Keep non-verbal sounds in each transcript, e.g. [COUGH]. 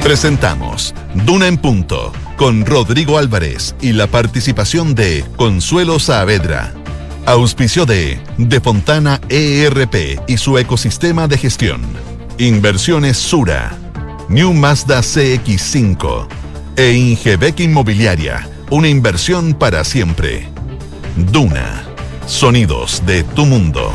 Presentamos Duna en Punto con Rodrigo Álvarez y la participación de Consuelo Saavedra. Auspicio de De Fontana ERP y su ecosistema de gestión. Inversiones Sura. New Mazda CX5. E Ingebec Inmobiliaria. Una inversión para siempre. Duna. Sonidos de tu mundo.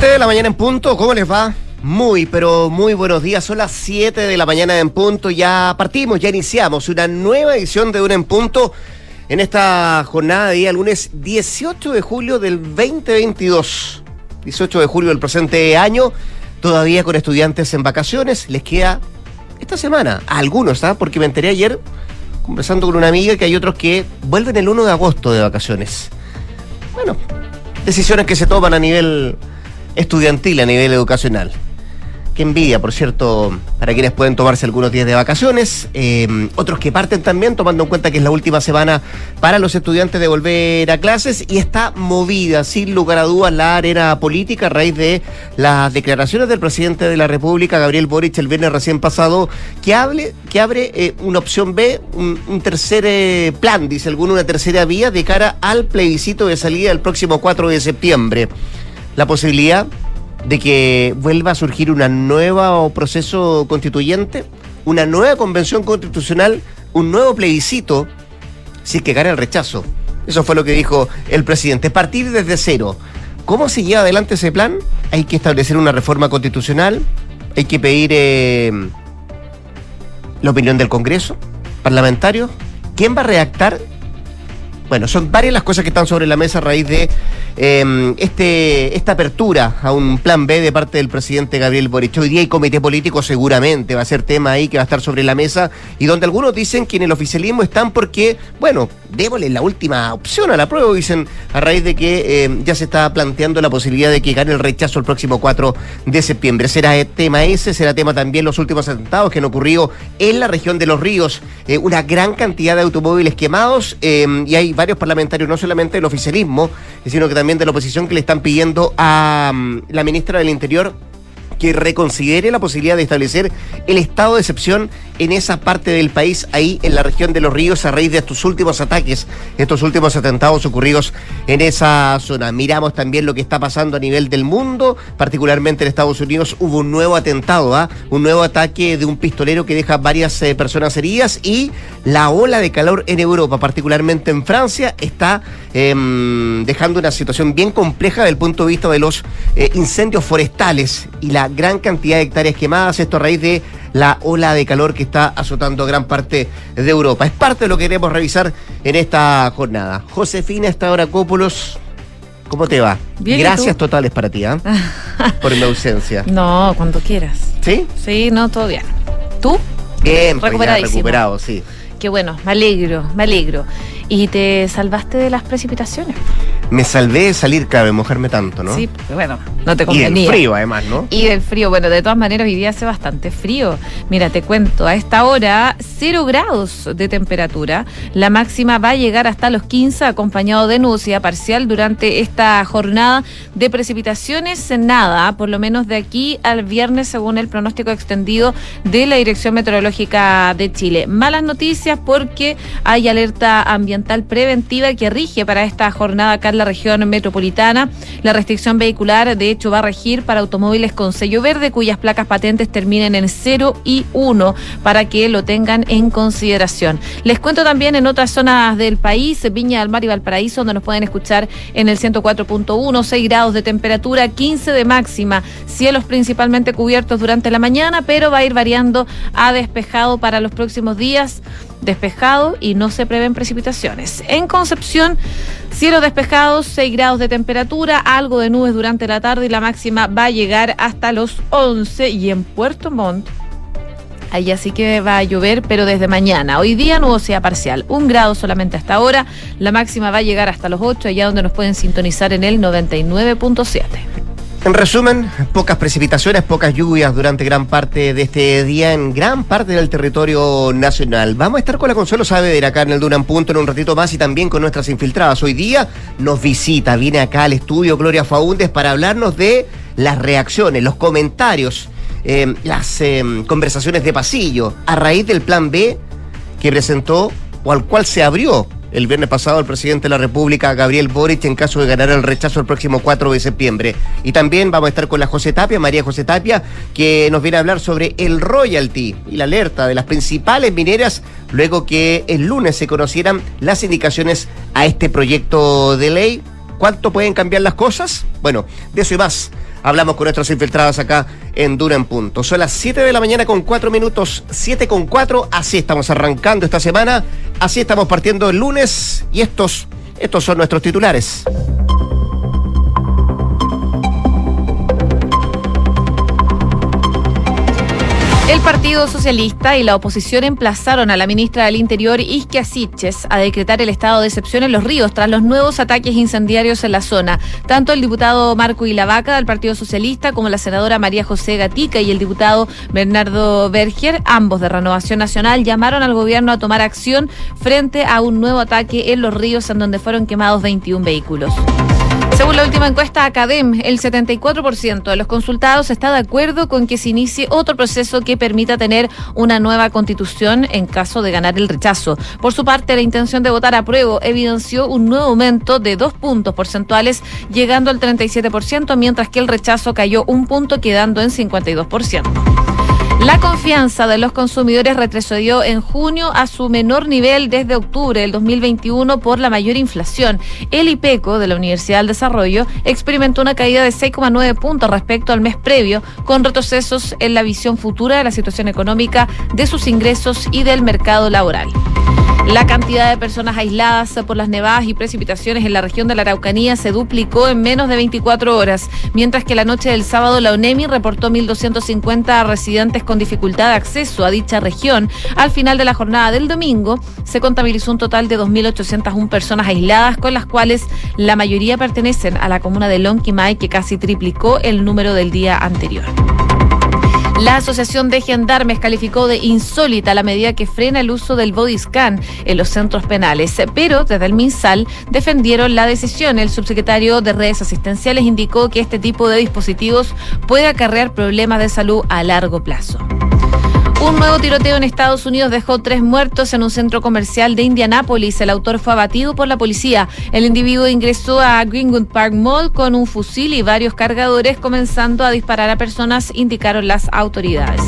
De la mañana en punto, ¿cómo les va? Muy, pero muy buenos días. Son las 7 de la mañana en punto. Ya partimos, ya iniciamos una nueva edición de Una en Punto en esta jornada de día lunes 18 de julio del 2022. 18 de julio del presente año. Todavía con estudiantes en vacaciones. Les queda esta semana. A algunos, ¿ah? Porque me enteré ayer conversando con una amiga que hay otros que vuelven el 1 de agosto de vacaciones. Bueno, decisiones que se toman a nivel estudiantil, a nivel educacional. Qué envidia, por cierto, para quienes pueden tomarse algunos días de vacaciones. Eh, otros que parten también, tomando en cuenta que es la última semana para los estudiantes de volver a clases y está movida, sin lugar a dudas, la arena política a raíz de las declaraciones del presidente de la República, Gabriel Boric, el viernes recién pasado, que, abre eh, una opción B, un, un tercer eh, plan, dice alguno, una tercera vía de cara al plebiscito de salida el próximo 4 de septiembre. La posibilidad de que vuelva a surgir una nueva proceso constituyente, una nueva convención constitucional, un nuevo plebiscito, si es que gana el rechazo. Eso fue lo que dijo el presidente. Partir desde cero. ¿Cómo se lleva adelante ese plan? Hay que establecer una reforma constitucional, hay que pedir eh, la opinión del Congreso, parlamentarios. ¿Quién va a redactar? Bueno, son varias las cosas que están sobre la mesa a raíz de eh, este, esta apertura a un plan B de parte del presidente Gabriel Boric. Hoy día hay comité político seguramente, va a ser tema ahí que va a estar sobre la mesa y donde algunos dicen que en el oficialismo están porque, bueno, démosle la última opción a la prueba, dicen, a raíz de que eh, ya se está planteando la posibilidad de que gane el rechazo el próximo 4 de septiembre. Será tema ese, será tema también los últimos atentados que han ocurrido en la región de Los Ríos, eh, una gran cantidad de automóviles quemados eh, y hay varios parlamentarios, no solamente del oficialismo, sino que también de la oposición, que le están pidiendo a um, la ministra del Interior que reconsidere la posibilidad de establecer el estado de excepción en esa parte del país, ahí en la región de los ríos, a raíz de estos últimos ataques, estos últimos atentados ocurridos en esa zona. Miramos también lo que está pasando a nivel del mundo, particularmente en Estados Unidos hubo un nuevo atentado, ¿ah? un nuevo ataque de un pistolero que deja varias eh, personas heridas y la ola de calor en Europa, particularmente en Francia, está eh, dejando una situación bien compleja desde el punto de vista de los eh, incendios forestales y la gran cantidad de hectáreas quemadas, esto a raíz de la ola de calor que está azotando gran parte de Europa. Es parte de lo que queremos revisar en esta jornada. Josefina Estauracópolos, ¿cómo te va? Bien, ¿y Gracias totales para ti, ¿ah? [LAUGHS] por mi ausencia. No, cuando quieras. ¿Sí? Sí, no, todo bien. ¿Tú? Bien, pues recuperado, sí. Qué bueno, me alegro, me alegro. Y te salvaste de las precipitaciones. Me salvé de salir, cabe, mojarme tanto, ¿no? Sí, bueno, no te y convenía. el frío, además, ¿no? Y del frío, bueno, de todas maneras hoy día hace bastante frío. Mira, te cuento, a esta hora 0 grados de temperatura. La máxima va a llegar hasta los 15 acompañado de nucia parcial durante esta jornada de precipitaciones. Nada, por lo menos de aquí al viernes según el pronóstico extendido de la Dirección Meteorológica de Chile. Malas noticias porque hay alerta ambiental preventiva que rige para esta jornada acá en la región metropolitana. La restricción vehicular, de hecho, va a regir para automóviles con sello verde cuyas placas patentes terminen en 0 y 1 para que lo tengan en consideración. Les cuento también en otras zonas del país, Viña del Mar y Valparaíso, donde nos pueden escuchar en el 104.1, 6 grados de temperatura, 15 de máxima, cielos principalmente cubiertos durante la mañana, pero va a ir variando a despejado para los próximos días despejado y no se prevén precipitaciones. En Concepción, cielos despejados, 6 grados de temperatura, algo de nubes durante la tarde y la máxima va a llegar hasta los 11 y en Puerto Montt Allá sí que va a llover, pero desde mañana. Hoy día nubosidad parcial, un grado solamente hasta ahora. La máxima va a llegar hasta los 8, allá donde nos pueden sintonizar en el 99.7. En resumen, pocas precipitaciones, pocas lluvias durante gran parte de este día en gran parte del territorio nacional. Vamos a estar con la Consuelo Saavedra acá en el Duran Punto en un ratito más y también con nuestras infiltradas. Hoy día nos visita, viene acá al estudio Gloria Faúndez para hablarnos de las reacciones, los comentarios, eh, las eh, conversaciones de pasillo a raíz del plan B que presentó o al cual se abrió el viernes pasado el presidente de la República, Gabriel Boric, en caso de ganar el rechazo el próximo 4 de septiembre. Y también vamos a estar con la José Tapia, María José Tapia, que nos viene a hablar sobre el royalty y la alerta de las principales mineras luego que el lunes se conocieran las indicaciones a este proyecto de ley. ¿Cuánto pueden cambiar las cosas? Bueno, de eso y más hablamos con nuestros infiltrados acá en Dura en Punto. Son las 7 de la mañana con 4 minutos, 7 con 4. Así estamos arrancando esta semana, así estamos partiendo el lunes y estos, estos son nuestros titulares. El Partido Socialista y la oposición emplazaron a la ministra del Interior, Isquia Siches, a decretar el estado de excepción en los ríos tras los nuevos ataques incendiarios en la zona. Tanto el diputado Marco Ilavaca del Partido Socialista como la senadora María José Gatica y el diputado Bernardo Berger, ambos de Renovación Nacional, llamaron al gobierno a tomar acción frente a un nuevo ataque en los ríos en donde fueron quemados 21 vehículos. Según la última encuesta Academ, el 74% de los consultados está de acuerdo con que se inicie otro proceso que permita tener una nueva constitución en caso de ganar el rechazo. Por su parte, la intención de votar a prueba evidenció un nuevo aumento de dos puntos porcentuales, llegando al 37%, mientras que el rechazo cayó un punto, quedando en 52%. La confianza de los consumidores retrocedió en junio a su menor nivel desde octubre del 2021 por la mayor inflación. El IPECO de la Universidad del Desarrollo experimentó una caída de 6,9 puntos respecto al mes previo, con retrocesos en la visión futura de la situación económica, de sus ingresos y del mercado laboral. La cantidad de personas aisladas por las nevadas y precipitaciones en la región de la Araucanía se duplicó en menos de 24 horas, mientras que la noche del sábado la UNEMI reportó 1.250 residentes con dificultad de acceso a dicha región. Al final de la jornada del domingo se contabilizó un total de 2.801 personas aisladas, con las cuales la mayoría pertenecen a la comuna de Lonquimay, que casi triplicó el número del día anterior. La Asociación de Gendarmes calificó de insólita la medida que frena el uso del body scan en los centros penales, pero desde el MinSal defendieron la decisión. El subsecretario de redes asistenciales indicó que este tipo de dispositivos puede acarrear problemas de salud a largo plazo. Un nuevo tiroteo en Estados Unidos dejó tres muertos en un centro comercial de Indianápolis. El autor fue abatido por la policía. El individuo ingresó a Greenwood Park Mall con un fusil y varios cargadores, comenzando a disparar a personas, indicaron las autoridades.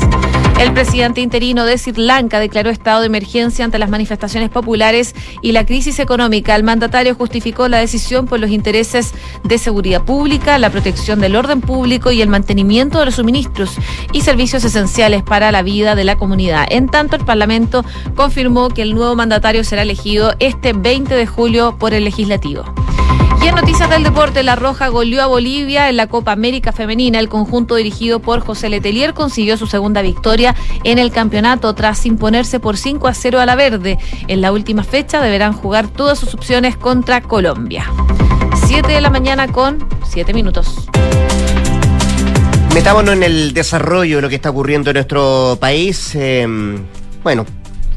El presidente interino de Sri Lanka declaró estado de emergencia ante las manifestaciones populares y la crisis económica. El mandatario justificó la decisión por los intereses de seguridad pública, la protección del orden público y el mantenimiento de los suministros y servicios esenciales para la vida de la comunidad. En tanto, el Parlamento confirmó que el nuevo mandatario será elegido este 20 de julio por el legislativo. Noticias del deporte, La Roja goleó a Bolivia en la Copa América Femenina. El conjunto dirigido por José Letelier consiguió su segunda victoria en el campeonato tras imponerse por 5 a 0 a la Verde. En la última fecha deberán jugar todas sus opciones contra Colombia. 7 de la mañana con 7 minutos. Metámonos en el desarrollo de lo que está ocurriendo en nuestro país. Eh, bueno,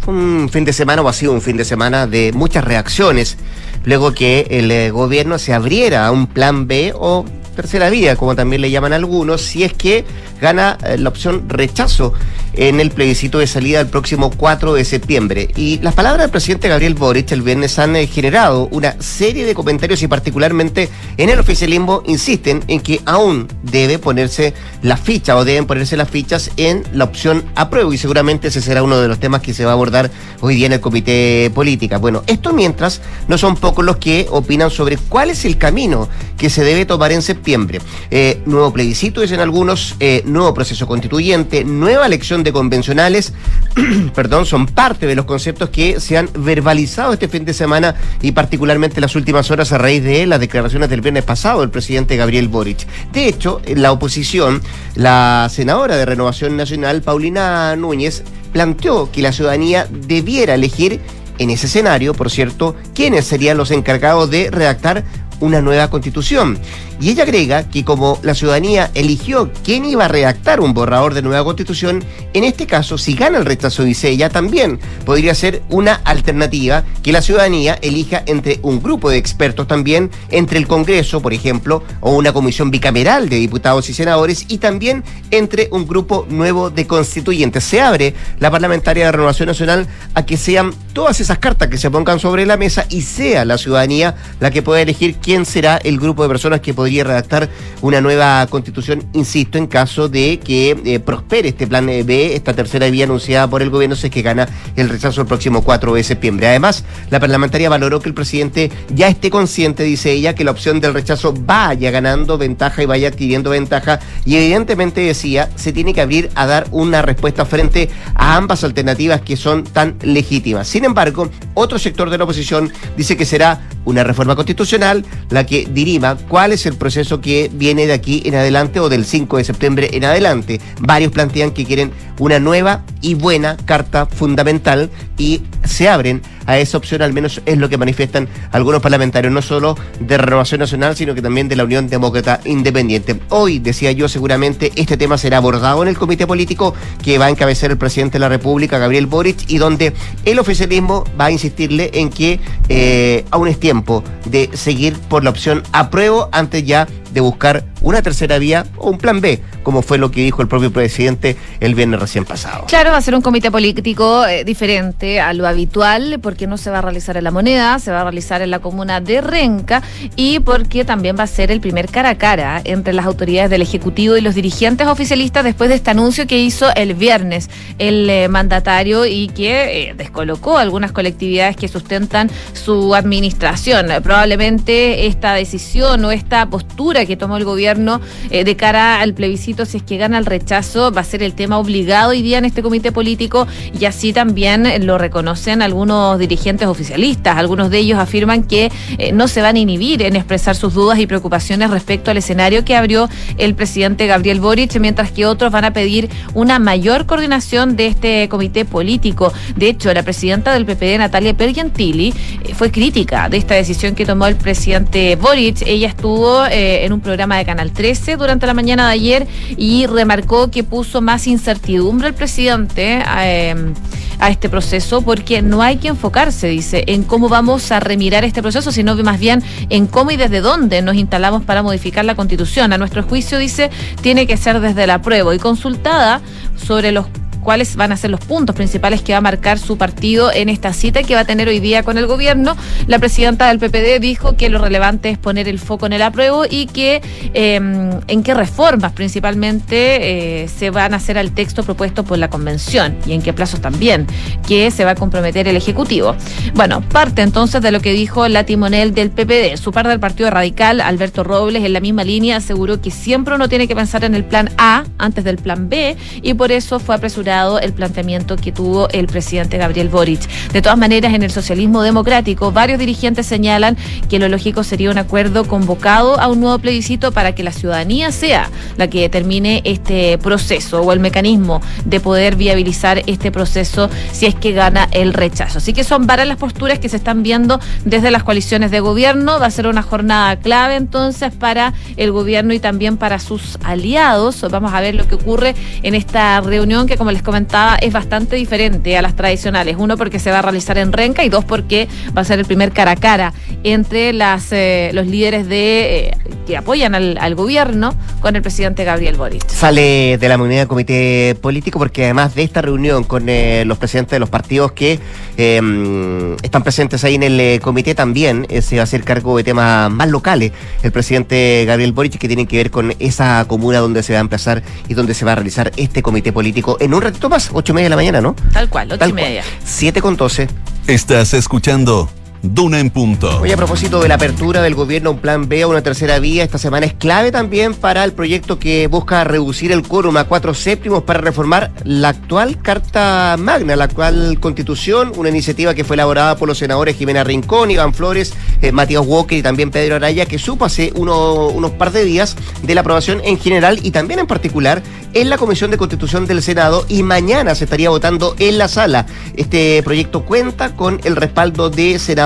un fin de semana o ha sido un fin de semana de muchas reacciones luego que el eh, gobierno se abriera a un plan B o tercera vía, como también le llaman algunos, si es que gana eh, la opción rechazo en el plebiscito de salida el próximo 4 de septiembre. Y las palabras del presidente Gabriel Boric el viernes han eh, generado una serie de comentarios y particularmente en el oficialismo insisten en que aún debe ponerse la ficha o deben ponerse las fichas en la opción apruebo y seguramente ese será uno de los temas que se va a abordar hoy día en el comité política. Bueno, esto mientras no son pocos los que opinan sobre cuál es el camino que se debe tomar en septiembre. Eh, nuevo plebiscito, dicen algunos, eh, nuevo proceso constituyente, nueva elección convencionales, [CLEARS THROAT] perdón, son parte de los conceptos que se han verbalizado este fin de semana y particularmente en las últimas horas a raíz de las declaraciones del viernes pasado del presidente Gabriel Boric. De hecho, la oposición, la senadora de Renovación Nacional, Paulina Núñez, planteó que la ciudadanía debiera elegir en ese escenario, por cierto, quiénes serían los encargados de redactar una nueva constitución. Y ella agrega que como la ciudadanía eligió quién iba a redactar un borrador de nueva constitución, en este caso, si gana el rechazo, dice ella, también podría ser una alternativa que la ciudadanía elija entre un grupo de expertos también, entre el Congreso, por ejemplo, o una comisión bicameral de diputados y senadores, y también entre un grupo nuevo de constituyentes. Se abre la parlamentaria de Renovación Nacional a que sean todas esas cartas que se pongan sobre la mesa y sea la ciudadanía la que pueda elegir quién será el grupo de personas que podría redactar una nueva constitución, insisto, en caso de que eh, prospere este plan B, esta tercera vía anunciada por el gobierno, si es que gana el rechazo el próximo 4 de septiembre. Además, la parlamentaria valoró que el presidente ya esté consciente, dice ella, que la opción del rechazo vaya ganando ventaja y vaya adquiriendo ventaja y evidentemente decía, se tiene que abrir a dar una respuesta frente a ambas alternativas que son tan legítimas. Sin embargo, otro sector de la oposición dice que será una reforma constitucional la que dirima cuál es el proceso que viene de aquí en adelante o del 5 de septiembre en adelante. Varios plantean que quieren una nueva y buena carta fundamental y se abren a esa opción, al menos es lo que manifiestan algunos parlamentarios, no solo de Renovación Nacional, sino que también de la Unión Demócrata Independiente. Hoy, decía yo, seguramente este tema será abordado en el comité político que va a encabezar el presidente de la República, Gabriel Boric, y donde el oficialismo va a insistirle en que eh, aún es tiempo de seguir por la opción apruebo antes ya de buscar una tercera vía o un plan B, como fue lo que dijo el propio presidente el viernes recién pasado. Claro, va a ser un comité político eh, diferente a lo habitual, porque no se va a realizar en la moneda, se va a realizar en la comuna de Renca y porque también va a ser el primer cara a cara entre las autoridades del Ejecutivo y los dirigentes oficialistas después de este anuncio que hizo el viernes el eh, mandatario y que eh, descolocó algunas colectividades que sustentan su administración. Probablemente esta decisión o esta postura que tomó el gobierno eh, de cara al plebiscito, si es que gana el rechazo, va a ser el tema obligado hoy día en este comité político y así también lo reconocen algunos dirigentes oficialistas. Algunos de ellos afirman que eh, no se van a inhibir en expresar sus dudas y preocupaciones respecto al escenario que abrió el presidente Gabriel Boric, mientras que otros van a pedir una mayor coordinación de este comité político. De hecho, la presidenta del PPD, Natalia Pergentili, eh, fue crítica de esta decisión que tomó el presidente Boric. Ella estuvo en un programa de Canal 13 durante la mañana de ayer y remarcó que puso más incertidumbre el presidente em, a, este proceso porque no hay que enfocarse, dice, en cómo vamos a remirar este proceso, sino más bien en cómo y desde dónde nos instalamos para modificar la constitución. A nuestro juicio, dice, tiene que ser desde la prueba y consultada sobre los cuáles van a ser los puntos principales que va a marcar su partido en esta cita que va a tener hoy día con el gobierno. La presidenta del PPD dijo que lo relevante es poner el foco en el apruebo y que em, en qué reformas principalmente eh, se van a hacer al texto propuesto por la convención y en qué plazos también que se va a comprometer el Ejecutivo. Bueno, parte entonces de lo que dijo la timonel del PPD. Su par del Partido Radical, Alberto Robles, en la misma línea aseguró que siempre uno tiene que pensar en el plan A antes del plan B y por eso fue apresurado el planteamiento que tuvo el presidente Gabriel Boric. De todas maneras, en el socialismo democrático, varios dirigentes señalan que lo lógico sería un acuerdo convocado a un nuevo plebiscito para que la ciudadanía sea la que determine este proceso o el mecanismo de poder viabilizar este proceso si es que gana el rechazo. Así que son varias las posturas que se están viendo desde las coaliciones de gobierno. Va a ser una jornada clave entonces para el gobierno y también para sus aliados. Vamos a ver lo que ocurre en esta reunión que, como les comentaba, es bastante diferente a las tradicionales. Uno, porque se va a realizar en Renca y dos, porque va a ser el primer cara a cara entre las, eh, los líderes de eh, que apoyan al, gobierno con el presidente Gabriel Boric. Sale de la reunión del comité político porque además de esta reunión con eh, los presidentes de los partidos que em, están presentes ahí en el comité, también se va a hacer cargo de temas más locales. El presidente Gabriel Boric que tienen que ver con esa comuna donde se va a empezar y donde se va a realizar este comité político en un ratito más, ocho y media de la mañana, ¿no? Tal cual, ocho y media. Siete con doce. Estás escuchando Duna en punto. Hoy a propósito de la apertura del gobierno, un plan B o una tercera vía, esta semana es clave también para el proyecto que busca reducir el quórum a cuatro séptimos para reformar la actual Carta Magna, la actual Constitución, una iniciativa que fue elaborada por los senadores Jimena Rincón, Iván Flores, eh, Matías Walker y también Pedro Araya, que supo hace unos par de días de la aprobación en general y también en particular en la Comisión de Constitución del Senado y mañana se estaría votando en la sala. Este proyecto cuenta con el respaldo de senadores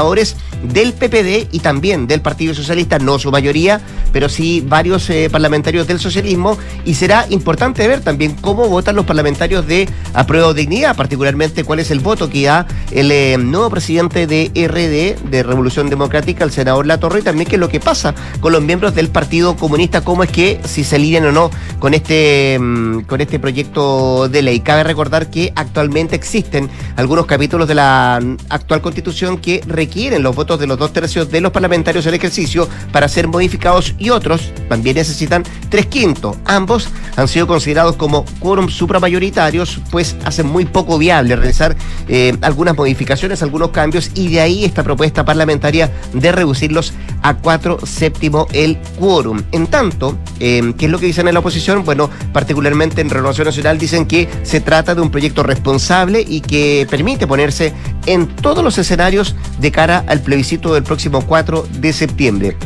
del PPD y también del Partido Socialista, no su mayoría, pero sí varios eh, parlamentarios del socialismo. Y será importante ver también cómo votan los parlamentarios de Apruebo Dignidad, particularmente cuál es el voto que da el eh, nuevo presidente de RD, de Revolución Democrática, el senador Latorre, y también qué es lo que pasa con los miembros del Partido Comunista, cómo es que si se alinean o no con este, mm, con este proyecto de ley. Cabe recordar que actualmente existen algunos capítulos de la actual constitución que requieren los votos de los dos tercios de los parlamentarios en ejercicio para ser modificados y otros también necesitan tres quintos. Ambos han sido considerados como quórum supramayoritarios, pues hacen muy poco viable realizar eh, algunas modificaciones, algunos cambios, y de ahí esta propuesta parlamentaria de reducirlos a cuatro séptimo el quórum. En tanto, eh, ¿qué es lo que dicen en la oposición? Bueno, particularmente en Renovación Nacional dicen que se trata de un proyecto responsable y que permite ponerse en todos los escenarios de cara al plebiscito del próximo 4 de septiembre.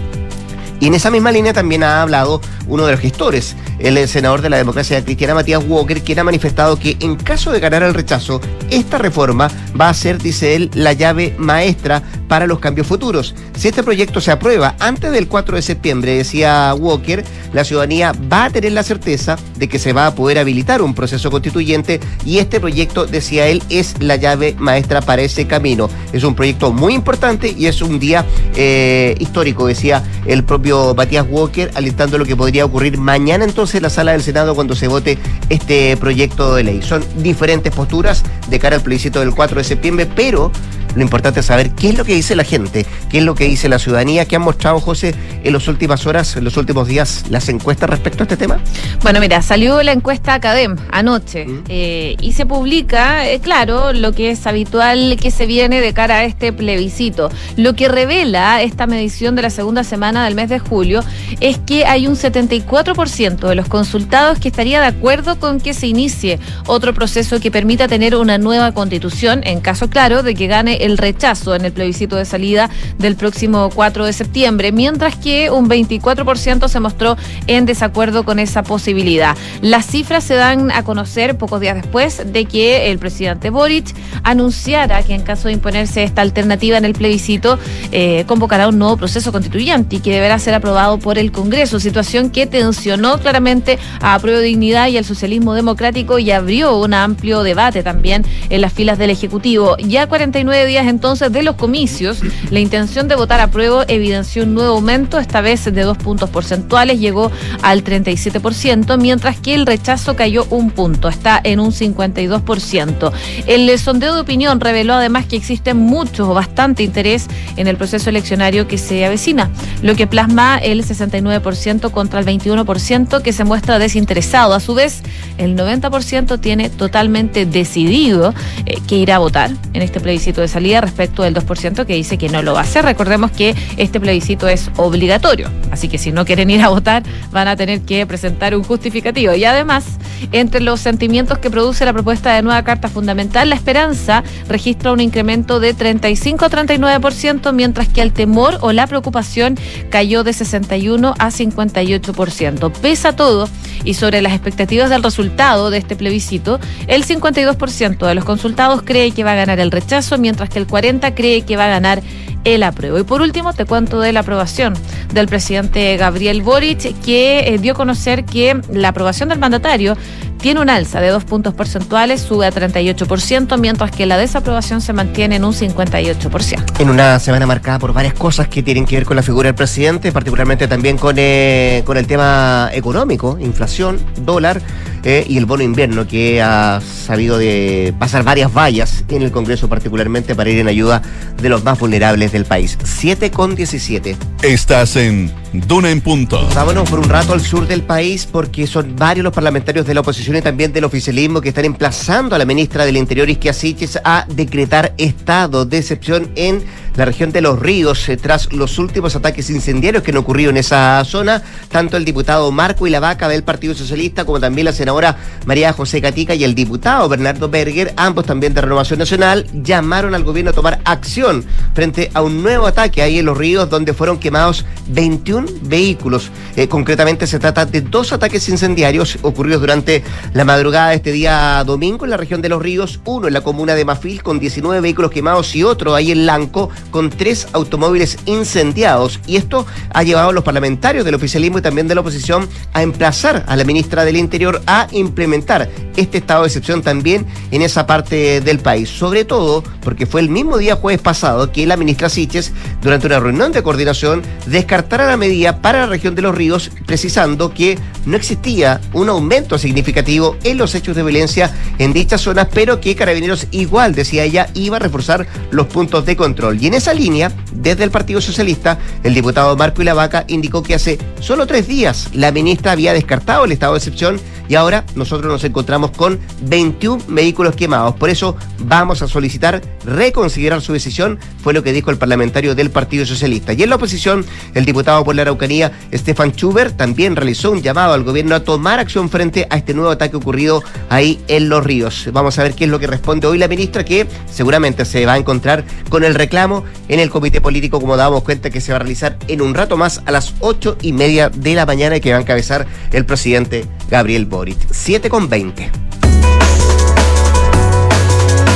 Y en esa misma línea también ha hablado uno de los gestores, el senador de la democracia cristiana Matías Walker, quien ha manifestado que en caso de ganar el rechazo, esta reforma va a ser, dice él, la llave maestra para los cambios futuros. Si este proyecto se aprueba antes del 4 de septiembre, decía Walker, la ciudadanía va a tener la certeza de que se va a poder habilitar un proceso constituyente y este proyecto, decía él, es la llave maestra para ese camino. Es un proyecto muy importante y es un día eh, histórico, decía el propio Matías Walker, alentando lo que podría ocurrir mañana entonces en la sala del Senado cuando se vote este proyecto de ley. Son diferentes posturas de cara al plebiscito del 4 de septiembre, pero lo importante es saber qué es lo que dice la gente, qué es lo que dice la ciudadanía, qué han mostrado, José, en las últimas horas, en los últimos días, las encuestas respecto a este tema. Bueno, mira, salió la encuesta Academ anoche mm. eh, y se publica, eh, claro, lo que es habitual que se viene de cara a este plebiscito. Lo que revela esta medición de la segunda semana del mes de julio es que hay un 74% de los consultados que estaría de acuerdo con que se inicie otro proceso que permita tener una nueva constitución, en caso claro de que gane el rechazo en el plebiscito de salida del próximo 4 de septiembre, mientras que un 24% se mostró en desacuerdo con esa posibilidad. Las cifras se dan a conocer pocos días después de que el presidente Boric anunciara que en caso de imponerse esta alternativa en el plebiscito, eh, convocará un nuevo proceso constituyente y que deberá ser aprobado por el Congreso, situación que tensionó claramente a Prueba Dignidad y al socialismo democrático y abrió un amplio debate también en las filas del Ejecutivo. Ya 49 días entonces de los comicios, la intención de votar a prueba evidenció un nuevo aumento, esta vez de dos puntos porcentuales, llegó al 37%, mientras que el rechazo cayó un punto, está en un 52%. El sondeo de opinión reveló además que existe mucho o bastante interés en el proceso eleccionario que se avecina, lo que plasma el 69% contra el 21% que se muestra desinteresado. A su vez, el 90% tiene totalmente decidido eh, que irá a votar en este plebiscito de salida respecto del 2% que dice que no lo va a hacer. Recordemos que este plebiscito es obligatorio, así que si no quieren ir a votar van a tener que presentar un justificativo. Y además, entre los sentimientos que produce la propuesta de nueva Carta Fundamental, la esperanza registra un incremento de 35 a 39%, mientras que el temor o la preocupación cayó de 61 a 58%. Pese a todo, y sobre las expectativas del resultado de este plebiscito, el 52% de los consultados cree que va a ganar el rechazo, mientras que el 40 cree que va a ganar el apruebo. Y por último, te cuento de la aprobación del presidente Gabriel Boric, que eh, dio a conocer que la aprobación del mandatario tiene un alza de dos puntos porcentuales, sube a 38%, mientras que la desaprobación se mantiene en un 58%. En una semana marcada por varias cosas que tienen que ver con la figura del presidente, particularmente también con, eh, con el tema económico, inflación, dólar eh, y el bono invierno, que ha sabido de pasar varias vallas en el Congreso, particularmente para ir en ayuda de los más vulnerables del país. 7 con 17. Estás en Duna en Punto. Vámonos por un rato al sur del país porque son varios los parlamentarios de la oposición también del oficialismo que están emplazando a la ministra del Interior, Isquia Siches, a decretar estado de excepción en la región de Los Ríos eh, tras los últimos ataques incendiarios que han ocurrido en esa zona. Tanto el diputado Marco y la Vaca del Partido Socialista como también la senadora María José Catica y el diputado Bernardo Berger, ambos también de Renovación Nacional, llamaron al gobierno a tomar acción frente a un nuevo ataque ahí en Los Ríos donde fueron quemados 21 vehículos. Eh, concretamente se trata de dos ataques incendiarios ocurridos durante la madrugada de este día domingo en la región de Los Ríos, uno en la comuna de Mafil con 19 vehículos quemados y otro ahí en Lanco con tres automóviles incendiados. Y esto ha llevado a los parlamentarios del oficialismo y también de la oposición a emplazar a la ministra del Interior a implementar este estado de excepción también en esa parte del país. Sobre todo porque fue el mismo día jueves pasado que la ministra Siches, durante una reunión de coordinación, descartara la medida para la región de los ríos, precisando que no existía un aumento significativo en los hechos de violencia en dichas zonas, pero que Carabineros igual, decía ella, iba a reforzar los puntos de control. Y esa línea, desde el Partido Socialista, el diputado Marco Ilavaca indicó que hace solo tres días la ministra había descartado el estado de excepción y ahora nosotros nos encontramos con 21 vehículos quemados. Por eso vamos a solicitar reconsiderar su decisión, fue lo que dijo el parlamentario del Partido Socialista. Y en la oposición, el diputado por la Araucanía, Stefan Schubert, también realizó un llamado al gobierno a tomar acción frente a este nuevo ataque ocurrido ahí en Los Ríos. Vamos a ver qué es lo que responde hoy la ministra, que seguramente se va a encontrar con el reclamo en el comité político, como dábamos cuenta que se va a realizar en un rato más a las ocho y media de la mañana y que va a encabezar el presidente Gabriel Boric. 7 con 20.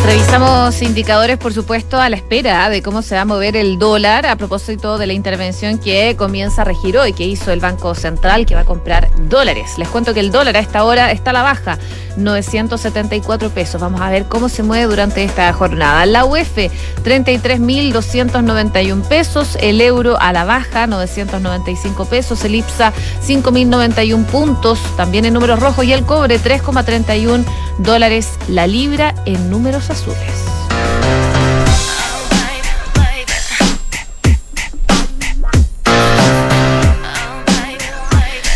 Revisamos indicadores, por supuesto, a la espera de cómo se va a mover el dólar a propósito de la intervención que comienza a regir hoy, que hizo el Banco Central, que va a comprar dólares. Les cuento que el dólar a esta hora está a la baja, 974 pesos. Vamos a ver cómo se mueve durante esta jornada. La UF, 33.291 pesos. El euro a la baja, 995 pesos. El IPSA, 5.091 puntos, también en números rojos. Y el cobre, 3,31 dólares la libra en números azules.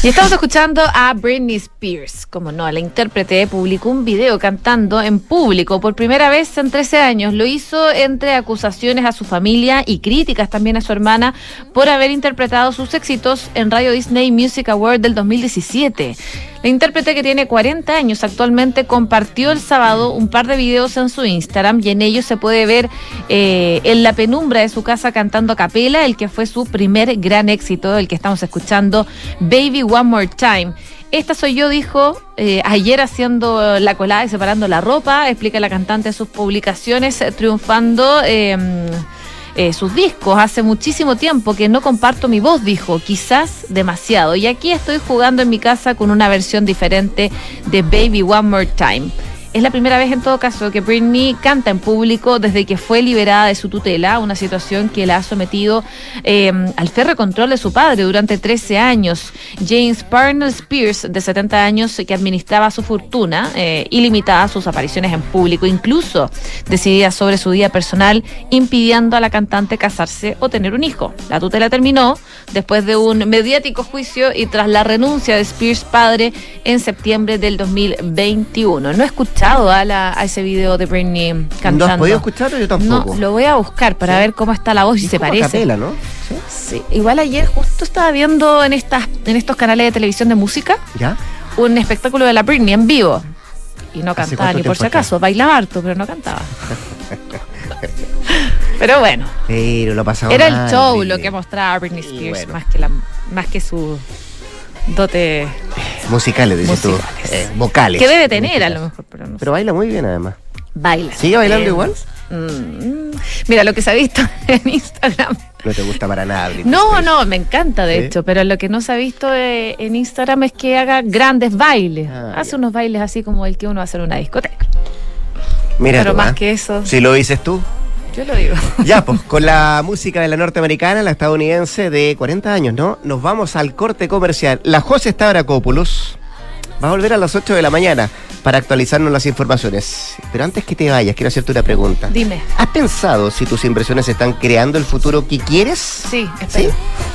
Y estamos escuchando a Britney Spears, como no, la intérprete publicó un video cantando en público por primera vez en 13 años. Lo hizo entre acusaciones a su familia y críticas también a su hermana por haber interpretado sus éxitos en Radio Disney Music Award del 2017. La intérprete que tiene 40 años actualmente compartió el sábado un par de videos en su Instagram y en ellos se puede ver eh, en la penumbra de su casa cantando a capela el que fue su primer gran éxito, el que estamos escuchando, Baby One More Time. Esta soy yo, dijo eh, ayer haciendo la colada y separando la ropa, explica la cantante sus publicaciones, triunfando. Eh, sus discos. Hace muchísimo tiempo que no comparto mi voz, dijo, quizás demasiado. Y aquí estoy jugando en mi casa con una versión diferente de Baby One More Time. Es la primera vez en todo caso que Britney canta en público desde que fue liberada de su tutela, una situación que la ha sometido eh, al ferro control de su padre durante 13 años. James Parnell Spears, de 70 años, que administraba su fortuna eh, y limitaba sus apariciones en público, incluso decidía sobre su día personal, impidiendo a la cantante casarse o tener un hijo. La tutela terminó después de un mediático juicio y tras la renuncia de Spears padre en septiembre del 2021. No escuché a, ese video de Britney cantando. ¿No has podido escucharlo? Yo tampoco. No, lo voy a buscar para ver cómo está la voz y, se parece. Capela, ¿no? ¿Sí? Igual ayer justo estaba viendo en estas en estos canales de televisión de música ¿Ya? un espectáculo de la Britney en vivo. Y no cantaba ni por si acaso, bailaba harto, pero no cantaba. [LAUGHS] pero bueno. Pero lo pasaba Era el show lo que mostraba Britney Spears, más, que la, más que su dote musicales, dices tú. Eh, vocales. Que debe tener a lo mejor, pero no Pero baila muy bien además. Baila. ¿Sigue bailando igual? Mm, mira, lo que se ha visto [LAUGHS] en Instagram. No te gusta para nada. no, no, me encanta de hecho, pero lo que no se ha visto eh, en Instagram es que haga grandes bailes. Ah, Hace unos bailes así como el que uno hace en una discoteca. Mira, pero más ¿ah? que eso. Si lo dices tú. Yo lo digo. [LAUGHS] Ya, pues, con la música de la norteamericana, la estadounidense de 40 años, ¿no? Nos vamos al corte comercial. La José Stavrakopoulos va a volver a las 8 de la mañana para actualizarnos las informaciones. Pero antes que te vayas, quiero hacerte una pregunta. Dime. ¿Has pensado si tus inversiones están creando el futuro que quieres? Sí, ¿Sí?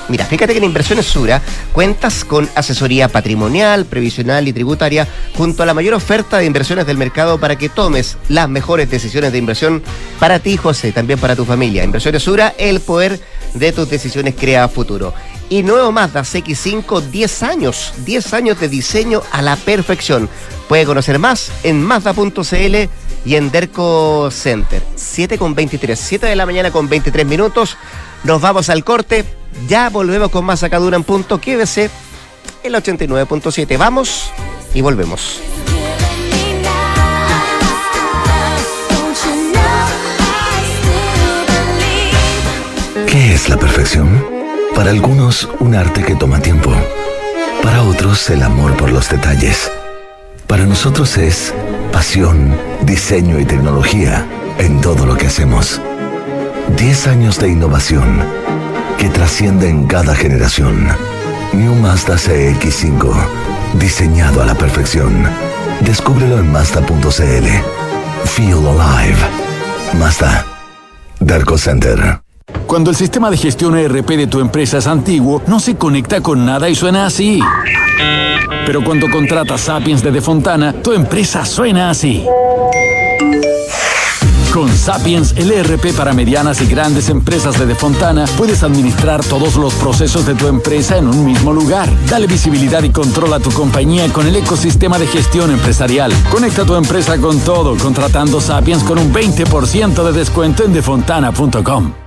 Mira, fíjate que en Inversiones Sura cuentas con asesoría patrimonial, previsional y tributaria junto a la mayor oferta de inversiones del mercado para que tomes las mejores decisiones de inversión para ti, José, también para tu familia. Inversiones Sura, el poder de tus decisiones crea futuro y nuevo Mazda CX5, 10 años, 10 años de diseño a la perfección. Puede conocer más en Mazda.cl y en Derco Center. 7 con 23, 7 de la mañana con 23 minutos. Nos vamos al corte. Ya volvemos con más sacadura en punto. Quédese el 89.7. Vamos y volvemos. ¿Qué es la perfección? Para algunos, un arte que toma tiempo. Para otros, el amor por los detalles. Para nosotros es pasión, diseño y tecnología en todo lo que hacemos. 10 años de innovación que trascienden cada generación. New Mazda CX5, diseñado a la perfección. Descúbrelo en Mazda.cl. Feel alive. Mazda. Darko Center. Cuando el sistema de gestión ERP de tu empresa es antiguo, no se conecta con nada y suena así. Pero cuando contratas Sapiens de Defontana, tu empresa suena así. Con Sapiens, el ERP para medianas y grandes empresas de Defontana, puedes administrar todos los procesos de tu empresa en un mismo lugar. Dale visibilidad y control a tu compañía con el ecosistema de gestión empresarial. Conecta tu empresa con todo contratando Sapiens con un 20% de descuento en defontana.com.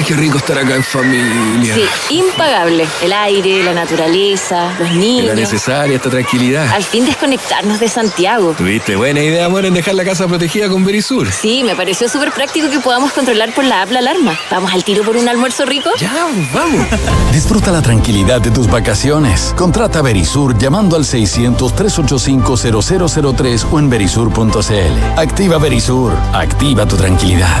Ay, qué rico estar acá en familia. Sí, impagable. El aire, la naturaleza, los niños. La necesaria, esta tranquilidad. Al fin desconectarnos de Santiago. Tuviste buena idea, amor, en dejar la casa protegida con Berisur. Sí, me pareció súper práctico que podamos controlar por la app la alarma. ¿Vamos al tiro por un almuerzo rico? Ya, vamos. [LAUGHS] Disfruta la tranquilidad de tus vacaciones. Contrata Berisur llamando al 600-385-0003 o en berisur.cl. Activa Berisur. Activa tu tranquilidad.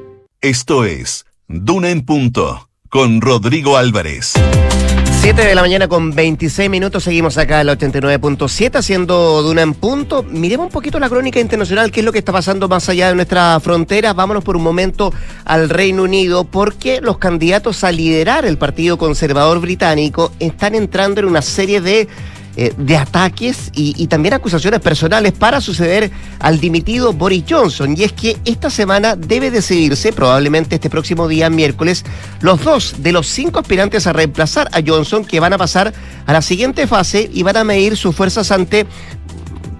Esto es Duna en Punto con Rodrigo Álvarez. 7 de la mañana con 26 minutos, seguimos acá en la 89.7 haciendo Duna en punto. Miremos un poquito la crónica internacional, qué es lo que está pasando más allá de nuestras fronteras. Vámonos por un momento al Reino Unido, porque los candidatos a liderar el Partido Conservador Británico están entrando en una serie de eh, de ataques y, y, también acusaciones personales para suceder al dimitido Boris Johnson. Y es que esta semana debe decidirse, probablemente este próximo día, miércoles, los dos de los cinco aspirantes a reemplazar a Johnson que van a pasar a la siguiente fase y van a medir sus fuerzas ante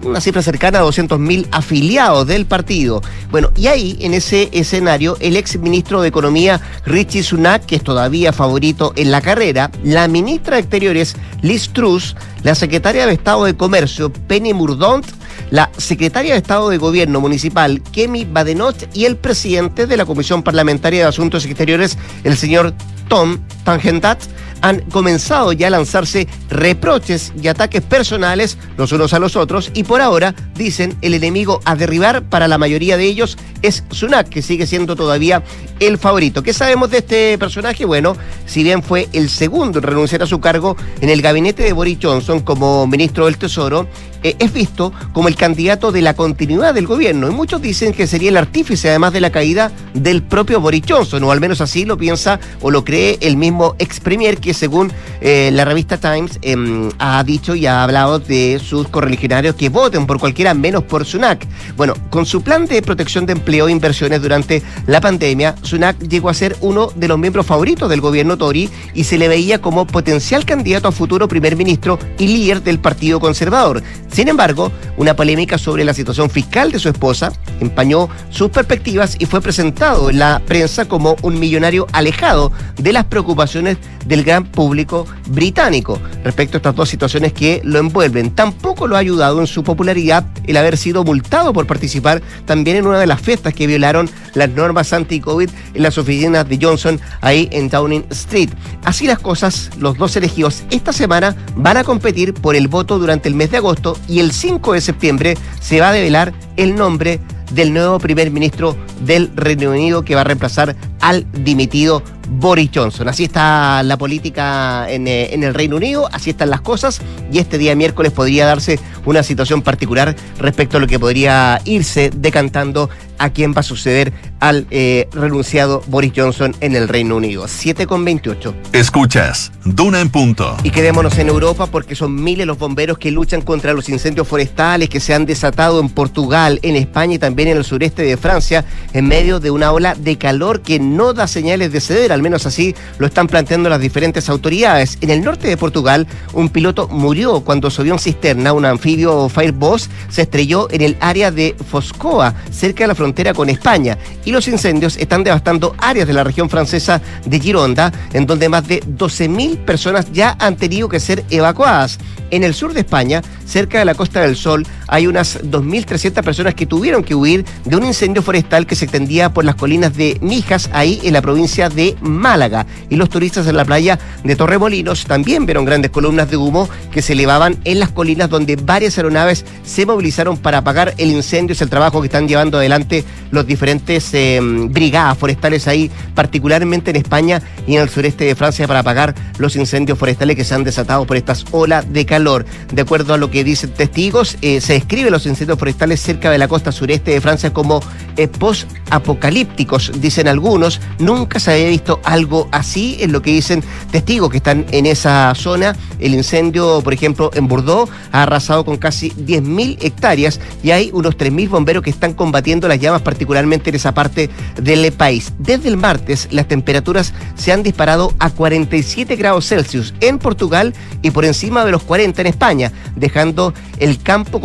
una cifra cercana a 200.000 afiliados del partido. Bueno, y ahí, en ese escenario, el ex ministro de Economía, Richie Sunak, que es todavía favorito en la carrera, la ministra de Exteriores, Liz Truss, la secretaria de Estado de Comercio, Penny Murdont, la secretaria de Estado de Gobierno Municipal, Kemi Badenoch, y el presidente de la Comisión Parlamentaria de Asuntos Exteriores, el señor Tom Tangentat, han comenzado ya a lanzarse reproches y ataques personales los unos a los otros y por ahora dicen el enemigo a derribar para la mayoría de ellos es Sunak, que sigue siendo todavía el favorito. ¿Qué sabemos de este personaje? Bueno, si bien fue el segundo en renunciar a su cargo en el gabinete de Boris Johnson como ministro del Tesoro, eh, es visto como el candidato de la continuidad del gobierno. Y muchos dicen que sería el artífice, además de la caída del propio Boris Johnson, o al menos así lo piensa o lo cree el mismo ex premier que según eh, la revista Times eh, ha dicho y ha hablado de sus correligionarios que voten por cualquiera menos por Sunak. Bueno, con su plan de protección de empleo e inversiones durante la pandemia, Sunak llegó a ser uno de los miembros favoritos del gobierno Tory y se le veía como potencial candidato a futuro primer ministro y líder del Partido Conservador. Sin embargo, una polémica sobre la situación fiscal de su esposa empañó sus perspectivas y fue presentado en la prensa como un millonario alejado de las preocupaciones del gran público británico respecto a estas dos situaciones que lo envuelven. Tampoco lo ha ayudado en su popularidad el haber sido multado por participar también en una de las fiestas que violaron las normas anti-COVID en las oficinas de Johnson ahí en Downing Street. Así las cosas, los dos elegidos esta semana van a competir por el voto durante el mes de agosto y el 5 de septiembre se va a develar el nombre del nuevo primer ministro del Reino Unido que va a reemplazar al dimitido Boris Johnson. Así está la política en, eh, en, el Reino Unido, así están las cosas y este día miércoles podría darse una situación particular respecto a lo que podría irse decantando a quién va a suceder al eh, renunciado Boris Johnson en el Reino Unido. 7 con 28. Escuchas, Duna en punto. Y quedémonos en Europa porque son miles los bomberos que luchan contra los incendios forestales que se han desatado en Portugal, en España y también en el sureste de Francia en medio de una ola de calor que no da señales de ceder, al menos así lo están planteando las diferentes autoridades. En el norte de Portugal, un piloto murió cuando su avión cisterna, un anfibio Fireboss, se estrelló en el área de Foscoa, cerca de la con España. Y los incendios están devastando áreas de la región francesa de Gironda, en donde más de 12.000 personas ya han tenido que ser evacuadas. En el sur de España, cerca de la Costa del Sol, hay unas 2.300 personas que tuvieron que huir de un incendio forestal que se extendía por las colinas de Mijas, ahí en la provincia de Málaga. Y los turistas en la playa de Torremolinos también vieron grandes columnas de humo que se elevaban en las colinas donde varias aeronaves se movilizaron para apagar el incendio. Es el trabajo que están llevando adelante los diferentes eh, brigadas forestales ahí, particularmente en España y en el sureste de Francia, para apagar los incendios forestales que se han desatado por estas olas de calor. De acuerdo a lo que dicen testigos, eh, se describe los incendios forestales cerca de la costa sureste de Francia como eh, post-apocalípticos, dicen algunos. Nunca se había visto algo así, en lo que dicen testigos que están en esa zona. El incendio, por ejemplo, en Bordeaux ha arrasado con casi 10.000 hectáreas y hay unos 3.000 bomberos que están combatiendo las llamas, particularmente en esa parte del país. Desde el martes, las temperaturas se han disparado a 47 grados Celsius en Portugal y por encima de los 40 en España, dejando el campo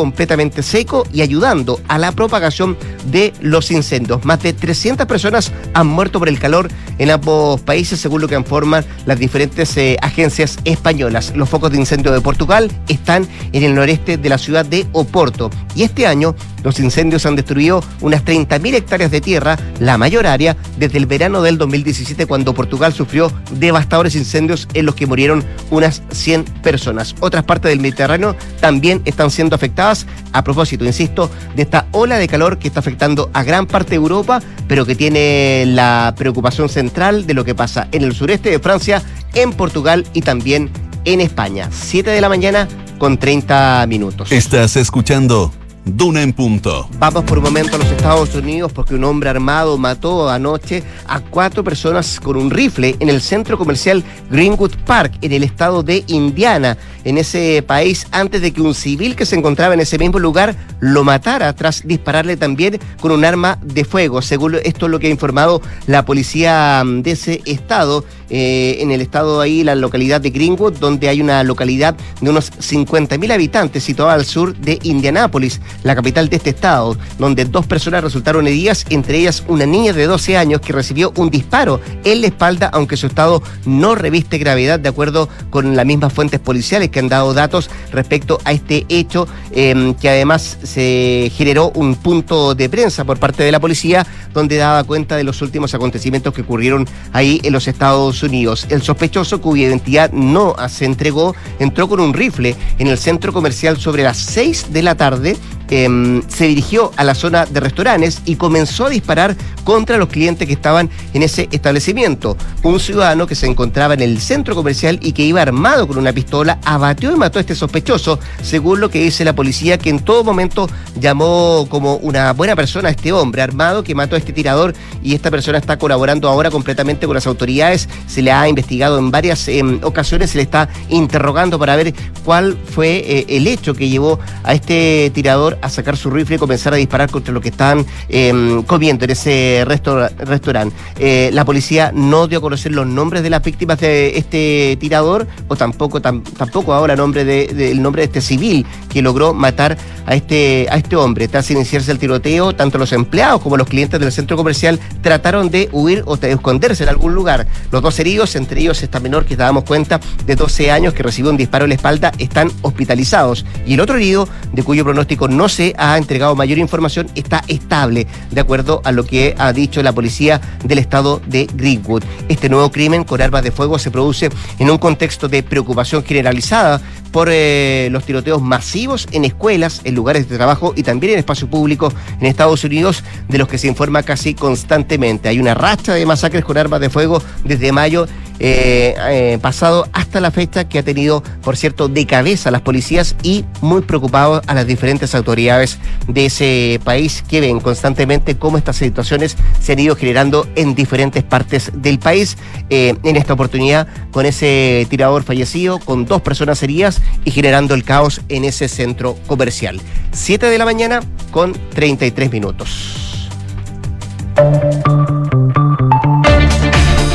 seco y ayudando a la propagación de los incendios. Más de 300 personas han muerto por el calor en ambos países, según lo que informan las diferentes eh, agencias españolas. Los focos de incendio de Portugal están en el noreste de la ciudad de Oporto y este año los incendios han destruido unas 30.000 hectáreas de tierra, la mayor área, desde el verano del 2017 cuando Portugal sufrió devastadores incendios en los que murieron unas 100 personas. Otras partes del Mediterráneo también están siendo afectadas a propósito, insisto, de esta ola de calor que está afectando a gran parte de Europa, pero que tiene la preocupación central de lo que pasa en el sureste de Francia, en Portugal y también en España. 7 de la mañana con 30 minutos. Estás escuchando Duna en punto. Vamos por un momento a los Estados Unidos porque un hombre armado mató anoche a cuatro personas con un rifle en el centro comercial Greenwood Park en el estado de Indiana, en ese país, antes de que un civil que se encontraba en ese mismo lugar lo matara tras dispararle también con un arma de fuego. Según esto es lo que ha informado la policía mm, de ese estado, eh, en el estado ahí, la localidad de Greenwood, donde hay una localidad de unos 50.000 habitantes situada al sur de Indianápolis la capital de este estado, donde dos personas resultaron heridas, entre ellas una niña de 12 años que recibió un disparo en la espalda, aunque su estado no reviste gravedad, de acuerdo con las mismas fuentes policiales que han dado datos respecto a este hecho, em, que además se generó un punto de prensa por parte de la policía, donde daba cuenta de los últimos acontecimientos que ocurrieron ahí en los Estados Unidos. El sospechoso, cuya identidad no se entregó, entró con un rifle en el centro comercial sobre las 6 de la tarde Em, se dirigió a la zona de restaurantes y comenzó a disparar contra los clientes que estaban en ese establecimiento. Un ciudadano que se encontraba en el centro comercial y que iba armado con una pistola abatió y mató a este sospechoso, según lo que dice la policía, que en todo momento llamó como una buena persona a este hombre armado que mató a este tirador y esta persona está colaborando ahora completamente con las autoridades. Se le ha investigado en varias em, ocasiones, se le está interrogando para ver cuál fue eh, el hecho que llevó a este tirador a sacar su rifle y comenzar a disparar contra lo que estaban em, comiendo en ese restaurante. Eh, la policía no dio a conocer los nombres de las víctimas de este tirador o tampoco tampoco ahora nombre el nombre de este civil que logró matar a este a este hombre. Tras iniciarse el tiroteo, tanto los empleados como los clientes del centro comercial trataron de huir o de esconderse en algún lugar. Los dos heridos, entre ellos esta menor que dábamos cuenta de 12 años que recibió un disparo en la espalda, están hospitalizados y el otro herido, de cuyo pronóstico no se ha entregado mayor información, está estable, de acuerdo a lo que ha dicho la policía del estado de Greenwood. Este nuevo crimen con armas de fuego se produce en un contexto de preocupación generalizada por eh, los tiroteos masivos en escuelas, en lugares de trabajo y también en espacio público en Estados Unidos, de los que se informa casi constantemente. Hay una racha de masacres con armas de fuego desde mayo eh, eh, pasado hasta la fecha que ha tenido, por cierto, de cabeza a las policías y muy preocupados a las diferentes autoridades de ese país que ven constantemente cómo estas situaciones se han ido generando en diferentes partes del país. Eh, en esta oportunidad, con ese tirador fallecido, con dos personas heridas y generando el caos en ese centro comercial. 7 de la mañana con 33 minutos.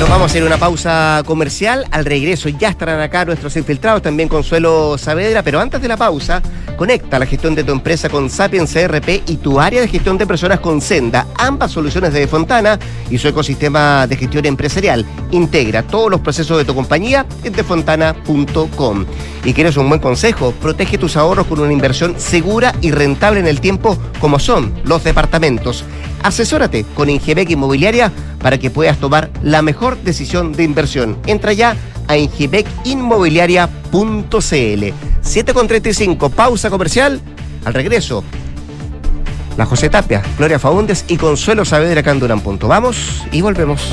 Nos vamos a hacer una pausa comercial. Al regreso ya estarán acá nuestros infiltrados, también Consuelo Saavedra. Pero antes de la pausa, conecta la gestión de tu empresa con Sapiens CRP y tu área de gestión de personas con Senda. Ambas soluciones de Fontana y su ecosistema de gestión empresarial. Integra todos los procesos de tu compañía en defontana.com. Y quieres un buen consejo, protege tus ahorros con una inversión segura y rentable en el tiempo, como son los departamentos. Asesórate con Ingebec Inmobiliaria para que puedas tomar la mejor decisión de inversión. Entra ya a ingebecinmobiliaria.cl. 7.35, pausa comercial. Al regreso, la José Tapia, Gloria Faúndes y Consuelo Saavedra acá en Durán Punto. Vamos y volvemos.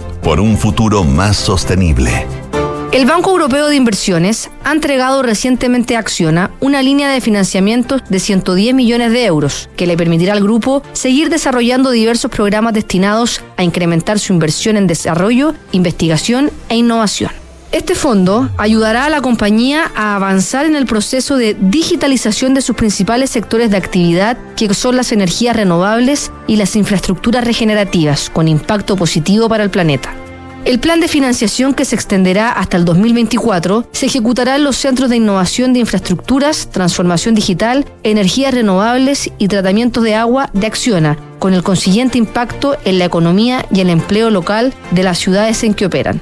por un futuro más sostenible. El Banco Europeo de Inversiones ha entregado recientemente a Acciona una línea de financiamiento de 110 millones de euros que le permitirá al grupo seguir desarrollando diversos programas destinados a incrementar su inversión en desarrollo, investigación e innovación. Este fondo ayudará a la compañía a avanzar en el proceso de digitalización de sus principales sectores de actividad, que son las energías renovables y las infraestructuras regenerativas, con impacto positivo para el planeta. El plan de financiación que se extenderá hasta el 2024 se ejecutará en los centros de innovación de infraestructuras, transformación digital, energías renovables y tratamiento de agua de Acciona, con el consiguiente impacto en la economía y el empleo local de las ciudades en que operan.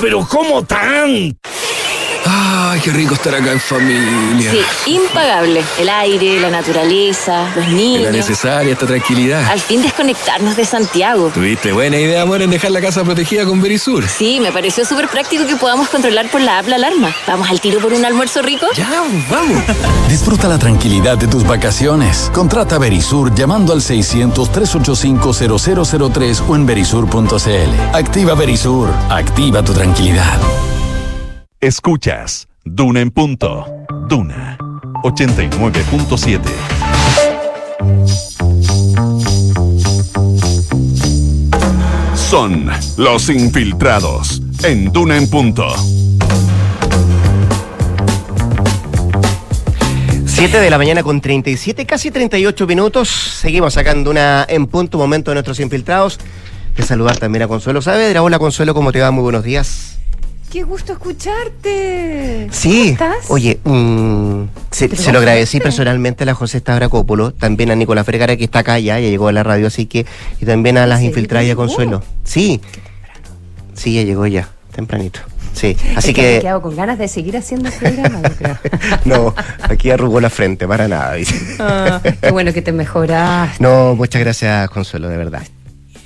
Pero ¿cómo tan? Ay, qué rico estar acá en familia. Sí, impagable. El aire, la naturaleza, los niños. Era necesaria esta tranquilidad. Al fin desconectarnos de Santiago. Tuviste buena idea, amor, en dejar la casa protegida con Verisur. Sí, me pareció súper práctico que podamos controlar por la app la alarma. ¿Vamos al tiro por un almuerzo rico? Ya, vamos. Disfruta la tranquilidad de tus vacaciones. Contrata Verisur llamando al 600-385-0003 o en verisur.cl. Activa Verisur. Activa tu tranquilidad. Escuchas Duna en punto. Duna 89.7. Son los infiltrados en Duna en punto. 7 de la mañana con 37, casi 38 minutos. Seguimos sacando una en punto momento de nuestros infiltrados. De saludar también a Consuelo Saavedra. Hola Consuelo, ¿cómo te va? Muy buenos días. Qué gusto escucharte. Sí. estás? Oye, mm, se, se, lo agradecí personalmente a la José Stavrakopoulos, también a Nicolás Fregara que está acá ya, ya llegó a la radio, así que, y también a las infiltradas y a Consuelo. Sí. Sí, ya llegó ya, tempranito. Sí, así que. Me he quedado con ganas de seguir haciendo el programa, creo. [LAUGHS] no, aquí arrugó la frente, para nada. Ah, qué bueno que te mejoras. No, muchas gracias, Consuelo, de verdad.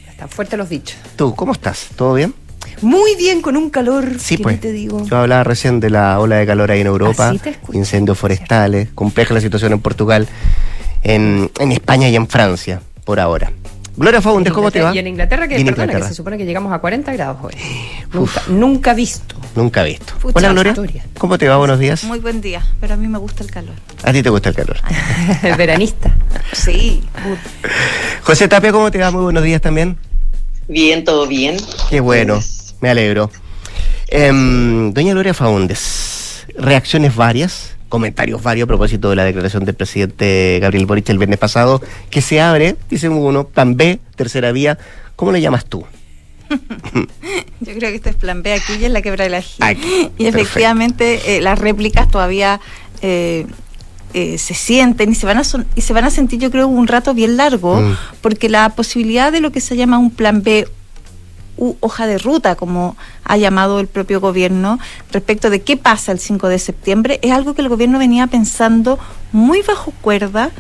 Están fuertes los dichos. ¿Tú, cómo estás? ¿Todo bien? Muy bien, con un calor. Sí, pues. Te digo. Yo hablaba recién de la ola de calor ahí en Europa, incendios forestales, compleja la situación en Portugal, en, en España y en Francia, por ahora. Gloria Faundes, ¿cómo te va? Y en Inglaterra, que, perdona, que se supone que llegamos a 40 grados hoy. Nunca, nunca, visto. Nunca visto. Hola, Gloria. ¿Cómo te va? Buenos días. Muy buen día, pero a mí me gusta el calor. ¿A ti te gusta el calor? [LAUGHS] Veranista. Sí. José Tapia, ¿cómo te va? Muy buenos días también. Bien, todo bien. Qué bueno, me alegro. Em, doña Gloria Faundes, reacciones varias, comentarios varios a propósito de la declaración del presidente Gabriel Boric el viernes pasado, que se abre, dice uno, plan B, tercera vía. ¿Cómo le llamas tú? [LAUGHS] Yo creo que este es plan B aquí y es la quebra de la G. Y efectivamente eh, las réplicas todavía eh, eh, se sienten y se van a y se van a sentir yo creo un rato bien largo mm. porque la posibilidad de lo que se llama un plan B u hoja de ruta, como ha llamado el propio gobierno, respecto de qué pasa el 5 de septiembre, es algo que el gobierno venía pensando muy bajo cuerda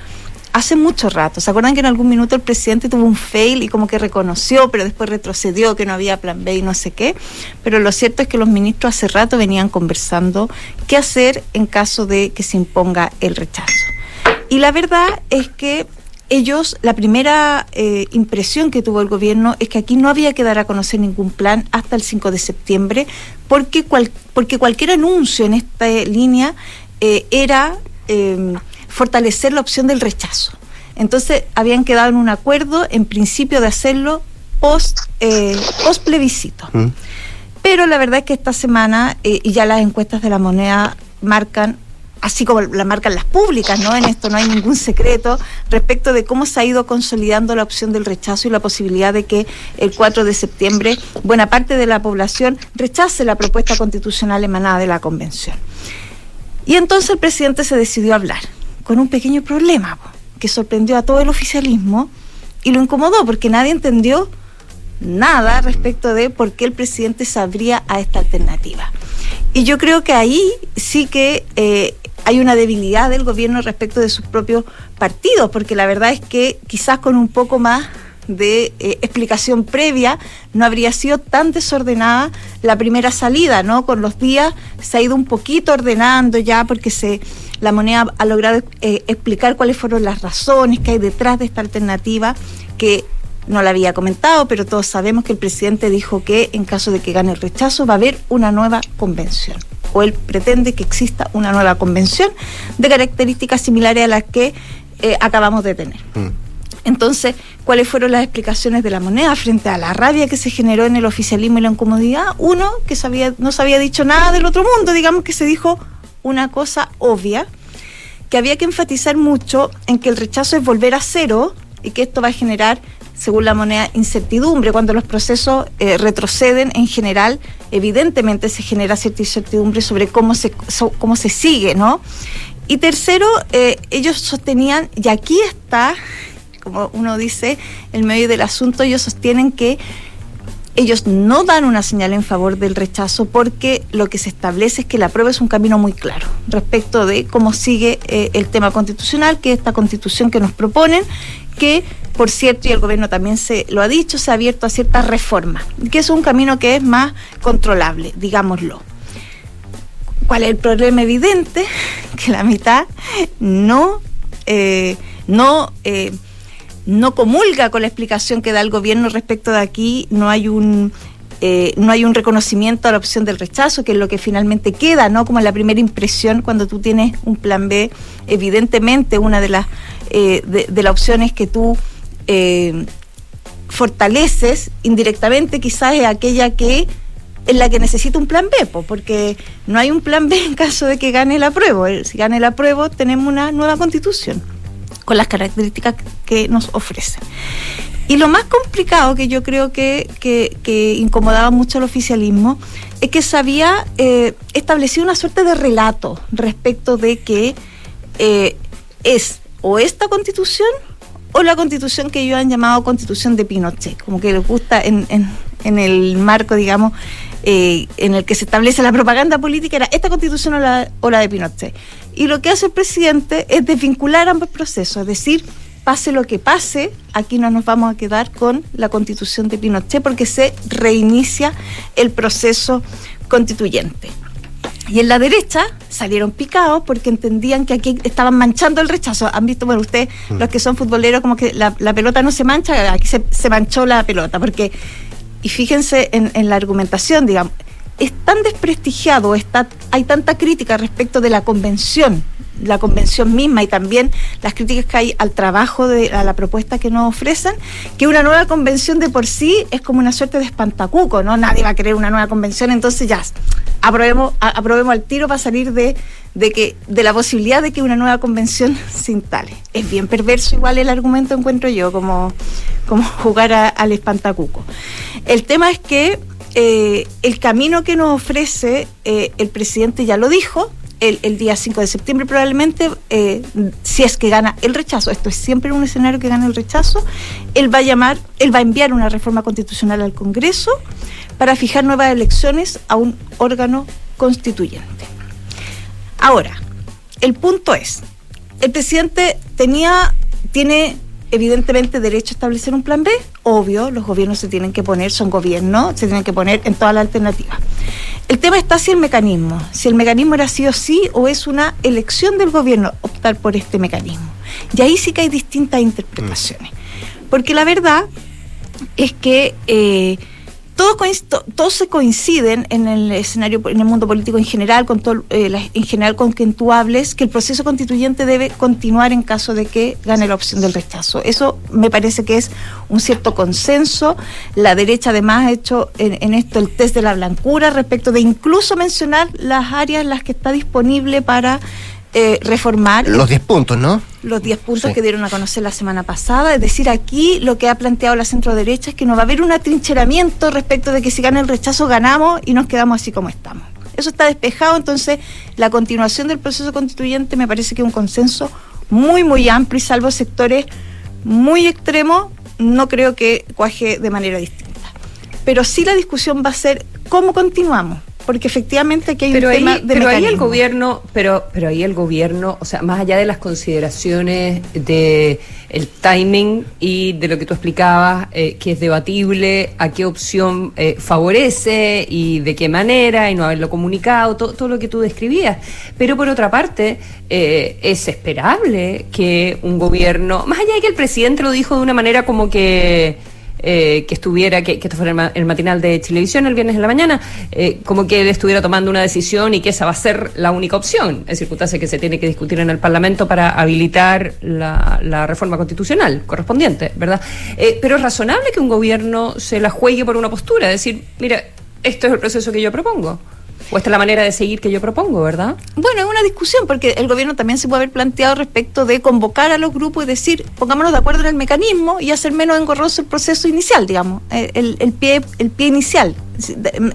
hace mucho rato. ¿Se acuerdan que en algún minuto el presidente tuvo un fail y como que reconoció, pero después retrocedió, que no había plan B y no sé qué? Pero lo cierto es que los ministros hace rato venían conversando qué hacer en caso de que se imponga el rechazo. Y la verdad es que ellos, la primera eh, impresión que tuvo el gobierno es que aquí no había que dar a conocer ningún plan hasta el 5 de septiembre, porque, porque cualquier anuncio en esta línea eh, era em, fortalecer la opción del rechazo. Entonces habían quedado en un acuerdo, en principio, de hacerlo post, eh, post plebiscito. Mm. Pero la verdad es que esta semana, y ya las encuestas de la moneda marcan así como la marcan las públicas, ¿no? En esto no hay ningún secreto respecto de cómo se ha ido consolidando la opción del rechazo y la posibilidad de que el 4 de septiembre buena parte de la población rechace la propuesta constitucional emanada de la convención. Y entonces el presidente se decidió a hablar con un pequeño problema que sorprendió a todo el oficialismo y lo incomodó porque nadie entendió nada respecto de por qué el presidente se abría a esta alternativa. Y yo creo que ahí sí que eh, hay una debilidad del gobierno respecto de sus propios partidos, porque la verdad es que quizás con un poco más de eh, explicación previa no habría sido tan desordenada la primera salida, ¿no? Con los días se ha ido un poquito ordenando ya porque se la moneda ha logrado eh, explicar cuáles fueron las razones que hay detrás de esta alternativa que no la había comentado, pero todos sabemos que el presidente dijo que en caso de que gane el rechazo va a haber una nueva convención o él pretende que exista una nueva convención de características similares a las que eh, acabamos de tener. Mm. Entonces, ¿cuáles fueron las explicaciones de la moneda frente a la rabia que se generó en el oficialismo y la incomodidad? Uno, que sabía, no se había dicho nada del otro mundo, digamos que se dijo una cosa obvia, que había que enfatizar mucho en que el rechazo es volver a cero y que esto va a generar según la moneda, incertidumbre. Cuando los procesos eh, retroceden, en general, evidentemente se genera cierta incertidumbre sobre cómo se, cómo se sigue, ¿no? Y tercero, eh, ellos sostenían, y aquí está, como uno dice, el medio del asunto, ellos sostienen que ellos no dan una señal en favor del rechazo porque lo que se establece es que la prueba es un camino muy claro respecto de cómo sigue eh, el tema constitucional, que esta constitución que nos proponen, que por cierto, y el gobierno también se lo ha dicho, se ha abierto a ciertas reformas, que es un camino que es más controlable, digámoslo. ¿Cuál es el problema evidente? [LAUGHS] Que la mitad no, eh, no, eh, no comulga con la explicación que da el gobierno respecto de aquí, no hay un eh, no hay un reconocimiento a la opción del rechazo, que es lo que finalmente queda, ¿no? Como la primera impresión cuando tú tienes un plan B, evidentemente una de las de, de las opciones que tú eh, fortaleces indirectamente quizás es aquella que es la que necesita un plan B, porque no hay un plan B en caso de que gane la prueba. Si gane la prueba, tenemos una nueva constitución con las características que nos ofrece. Y lo más complicado que yo creo que, que, incomodaba mucho al oficialismo es que se había eh, establecido una suerte de relato respecto de que eh, es o esta constitución o la constitución que ellos han llamado constitución de Pinochet, como que les gusta en, en, el marco, digamos, eh, en el que se establece la propaganda política, era esta constitución o la, o la de Pinochet. Y lo que hace el presidente es desvincular ambos procesos, es decir, pase lo que pase, aquí no nos vamos a quedar con la constitución de Pinochet porque se reinicia el proceso constituyente. Y en la derecha salieron picados porque entendían que aquí estaban manchando el rechazo. Han visto, bueno, ustedes, mm. los que son futboleros, como que la, pelota no se mancha, aquí se, se, manchó la pelota. Porque, y fíjense en, en la argumentación, digamos, es tan desprestigiado, está, hay tanta crítica respecto de la convención la convención misma y también las críticas que hay al trabajo de a la propuesta que nos ofrecen, que una nueva convención de por sí es como una suerte de espantacuco, ¿no? Nadie va a querer una nueva convención, entonces ya aprobemos, aprobemos al tiro para salir de, de que, de la posibilidad de que una nueva convención [LAUGHS] se instale. Es bien perverso igual el argumento encuentro yo, como, como jugar al espantacuco. El tema es que eh, el camino que nos ofrece eh, el presidente ya lo dijo, el, día 5 de septiembre probablemente, eh, si es que gana el rechazo, esto es siempre un escenario que gana el rechazo, él va a llamar, él va a enviar una reforma constitucional al Congreso para fijar nuevas elecciones a un órgano constituyente. Ahora, el punto es, el presidente tenía, tiene evidentemente derecho a establecer un plan B, obvio, los gobiernos se tienen que poner, son gobiernos, se tienen que poner en toda la alternativa. El tema está si el mecanismo, si el mecanismo era sí o sí o es una elección del gobierno optar por este mecanismo. Y ahí sí que hay distintas interpretaciones. Porque la verdad es que eh, todos, se coinciden en el escenario, en el mundo político en general, con todo, eh, en general con quien tú hables, que el proceso constituyente debe continuar en caso de que gane la opción del rechazo. Eso me parece que es un cierto consenso. La derecha además ha hecho en, esto el test de la blancura respecto de incluso mencionar las áreas en las que está disponible para eh, reformar. Los 10 puntos, ¿no? Los 10 puntos que dieron a conocer la semana pasada. Es decir, aquí lo que ha planteado la centro derecha es que no va a haber un atrincheramiento respecto de que si gana el rechazo ganamos y nos quedamos así como estamos. Eso está despejado, entonces la continuación del proceso constituyente me parece que es un consenso muy, muy amplio y salvo sectores muy extremos, no creo que cuaje de manera distinta. Pero sí la discusión va a ser cómo continuamos porque efectivamente aquí hay pero un ahí, tema de pero ahí el gobierno pero pero ahí el gobierno o sea más allá de las consideraciones de el timing y de lo que tú explicabas eh, que es debatible a qué opción eh, favorece y de qué manera y no haberlo comunicado todo, todo lo que tú describías. Pero por otra parte eh, es esperable que un gobierno más allá de que el presidente lo dijo de una manera como que eh, que estuviera, que, esto fuera el, matinal de televisión el viernes en la mañana, eh, como que él estuviera tomando una decisión y que esa va a ser la única opción, es circunstancia que se tiene que discutir en el Parlamento para habilitar la, reforma constitucional correspondiente, ¿verdad? Eh, pero es razonable que un gobierno se la juegue por una postura, decir, mira, esto es el proceso que yo propongo. O esta es la manera de seguir que yo propongo, ¿verdad? Bueno, es una discusión, porque el gobierno también se puede haber planteado respecto de convocar a los grupos y decir, pongámonos de acuerdo en el mecanismo y hacer menos engorroso el proceso inicial, digamos, eh, el, pie, el pie inicial.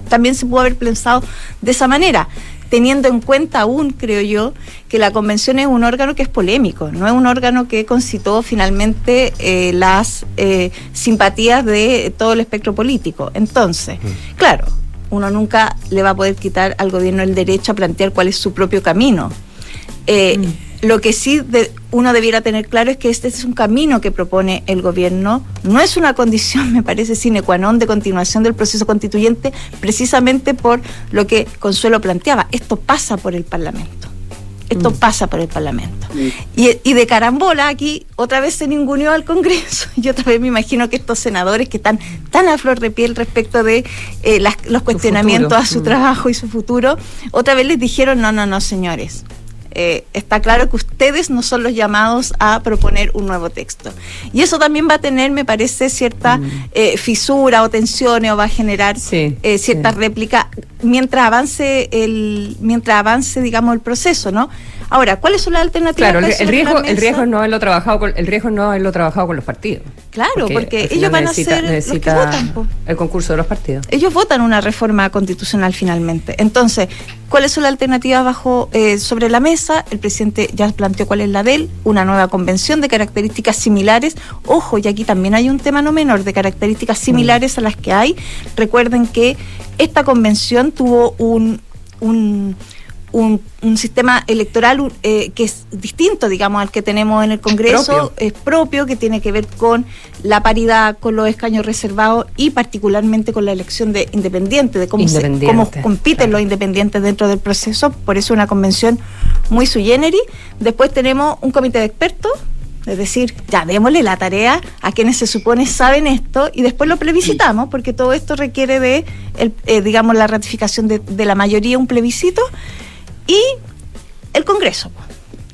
También se puede haber pensado de esa manera teniendo en cuenta aún, creo yo, que la convención es un órgano que es polémico, no es un órgano que concitó finalmente eh, las eh, simpatías de todo el espectro político. Entonces, mm. claro, uno nunca le va a poder quitar al gobierno el derecho a plantear cuál es su propio camino. Eh, mm. Lo que sí uno debiera tener claro es que este es un camino que propone el gobierno, no es una condición, [LAUGHS] me parece, sine qua non de continuación del proceso constituyente, precisamente por lo que Consuelo planteaba. Esto pasa por el Parlamento. Esto mm. pasa por el Parlamento. Y, de carambola, aquí otra vez se ninguneó al Congreso. [LAUGHS] Y otra vez me imagino que estos senadores que están tan a flor de piel respecto de eh, los cuestionamientos a su mm. trabajo y su futuro, otra vez les dijeron, no, no, no, señores. Eh, está claro que ustedes no son los llamados a proponer un nuevo texto. Y eso también va a tener, me parece, cierta eh, fisura o tensiones o va a generar cierta réplica mientras avance el, mientras avance, digamos, el proceso, ¿no? Ahora, ¿cuáles son las alternativas? Claro, el, riesgo, el riesgo no haberlo trabajado con, el riesgo no haberlo trabajado con los partidos. Claro, porque, ellos van a ser los que votan. El concurso de los partidos. Ellos votan una reforma constitucional finalmente. Entonces, ¿cuáles son las alternativas bajo eh, sobre la mesa? El presidente ya planteó cuál es la de él, una nueva convención de características similares. Ojo, y aquí también hay un tema no menor de características similares a las que hay. Recuerden que esta convención tuvo un, un un, sistema electoral eh, que es distinto, digamos, al que tenemos en el Congreso, es propio, que tiene que ver con la paridad, con los escaños reservados y particularmente con la elección de independientes, de cómo, cómo compiten los independientes dentro del proceso. Por eso una convención muy sui generis. Después tenemos un comité de expertos es decir, ya démosle la tarea a quienes se supone saben esto y después lo plebiscitamos, porque todo esto requiere de, eh, digamos, la ratificación de, de, la mayoría, un plebiscito y el Congreso.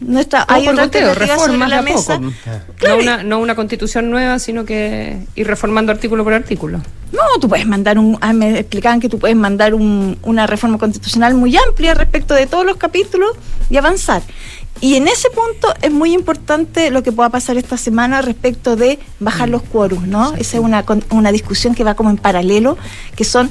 Nuestra, hay otra reformas la mesa. No, una, no una constitución nueva, sino que ir reformando artículo por artículo. No, tú puedes mandar un. Ah, me explicaban que tú puedes mandar un, una reforma constitucional muy amplia respecto de todos los capítulos y avanzar. Y en ese punto es muy importante lo que pueda pasar esta semana respecto de bajar los quórums, ¿no? Esa es una, una discusión que va como en paralelo, que son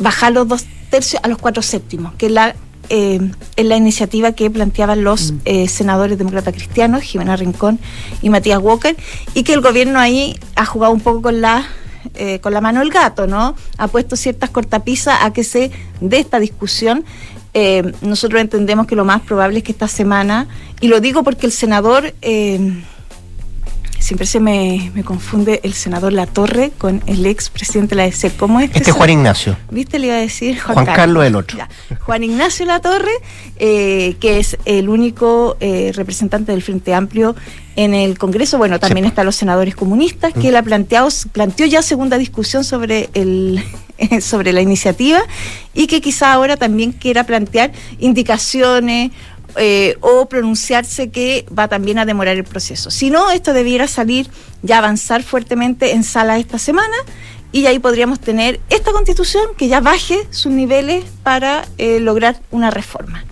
bajar los dos tercios a los cuatro séptimos, que es la eh, en la iniciativa que planteaban los mm. eh, senadores demócratas cristianos, Jimena Rincón y Matías Walker, y que el gobierno ahí ha jugado un poco con la eh, con la mano el gato, ¿no? Ha puesto ciertas cortapisas a que se dé esta discusión. nosotros entendemos que lo más probable es que esta semana, y lo digo porque el senador siempre se me, confunde el senador Latorre con el ex presidente de la ESE. ¿Cómo es? Este es Juan Ignacio. ¿Viste? Le iba a decir Juan, Carlos. el otro. Juan Ignacio Latorre, eh, que es el único eh, representante del Frente Amplio en el Congreso. Bueno, también están los senadores comunistas, que él ha planteado, planteó ya segunda discusión sobre el [LAUGHS] sobre la iniciativa y que quizá ahora también quiera plantear indicaciones eh, o pronunciarse que va también a demorar el proceso. Si no, esto debiera salir ya avanzar fuertemente en sala esta semana y ahí podríamos tener esta constitución que ya baje sus niveles para eh, lograr una reforma.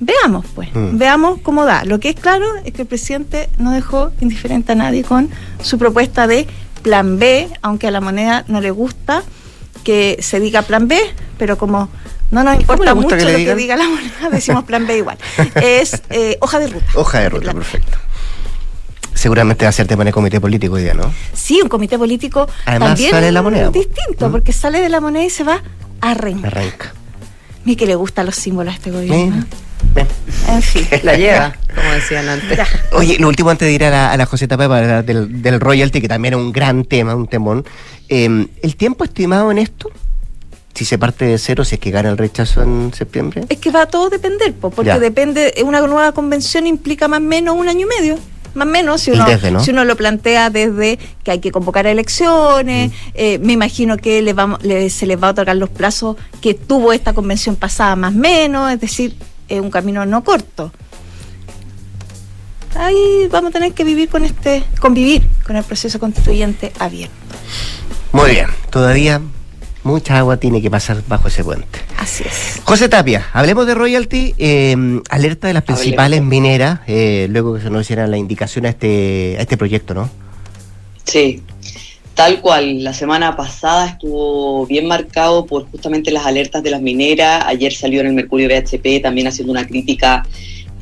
Veamos, pues, mm. veamos cómo da. Lo que es claro es que el presidente no dejó indiferente a nadie con su propuesta de plan B, aunque a la moneda no le gusta que se diga plan B, pero como no nos importa mucho lo que diga la moneda, decimos plan B igual. Es eh, hoja de ruta. Hoja de ruta, perfecto. Seguramente va a ser tema de comité político hoy día, ¿no? Sí, un comité político Además, también sale de la moneda, distinto, ¿Mm? porque sale de la moneda y se va a arranca. Arranca. Mira que le gustan los símbolos a este gobierno. En fin. [LAUGHS] La lleva, [LAUGHS] como decían antes. Oye, lo último antes de ir a la, a la Joseta Pepa del, del, royalty, que también es un gran tema, un temón. Eh, ¿El tiempo estimado en esto? Si se parte de cero, si es que gana el rechazo en septiembre? Es que va a todo depender, porque depende, una nueva convención implica más o menos un año y medio. Más o menos, si uno, si uno lo plantea desde que hay que convocar elecciones, eh, me imagino que le se les va a otorgar los plazos que tuvo esta convención pasada más o menos, es decir, es un camino no corto. Ahí vamos a tener que vivir con este, convivir con el proceso constituyente abierto. Muy bien, todavía mucha agua tiene que pasar bajo ese puente. Así es. José Tapia, hablemos de royalty, em, alerta de las principales mineras, eh, luego que se nos hicieran la indicación a este, a este proyecto, ¿no? Sí, tal cual. La semana pasada estuvo bien marcado por justamente las alertas de las mineras. Ayer salió en el Mercurio BHP también haciendo una crítica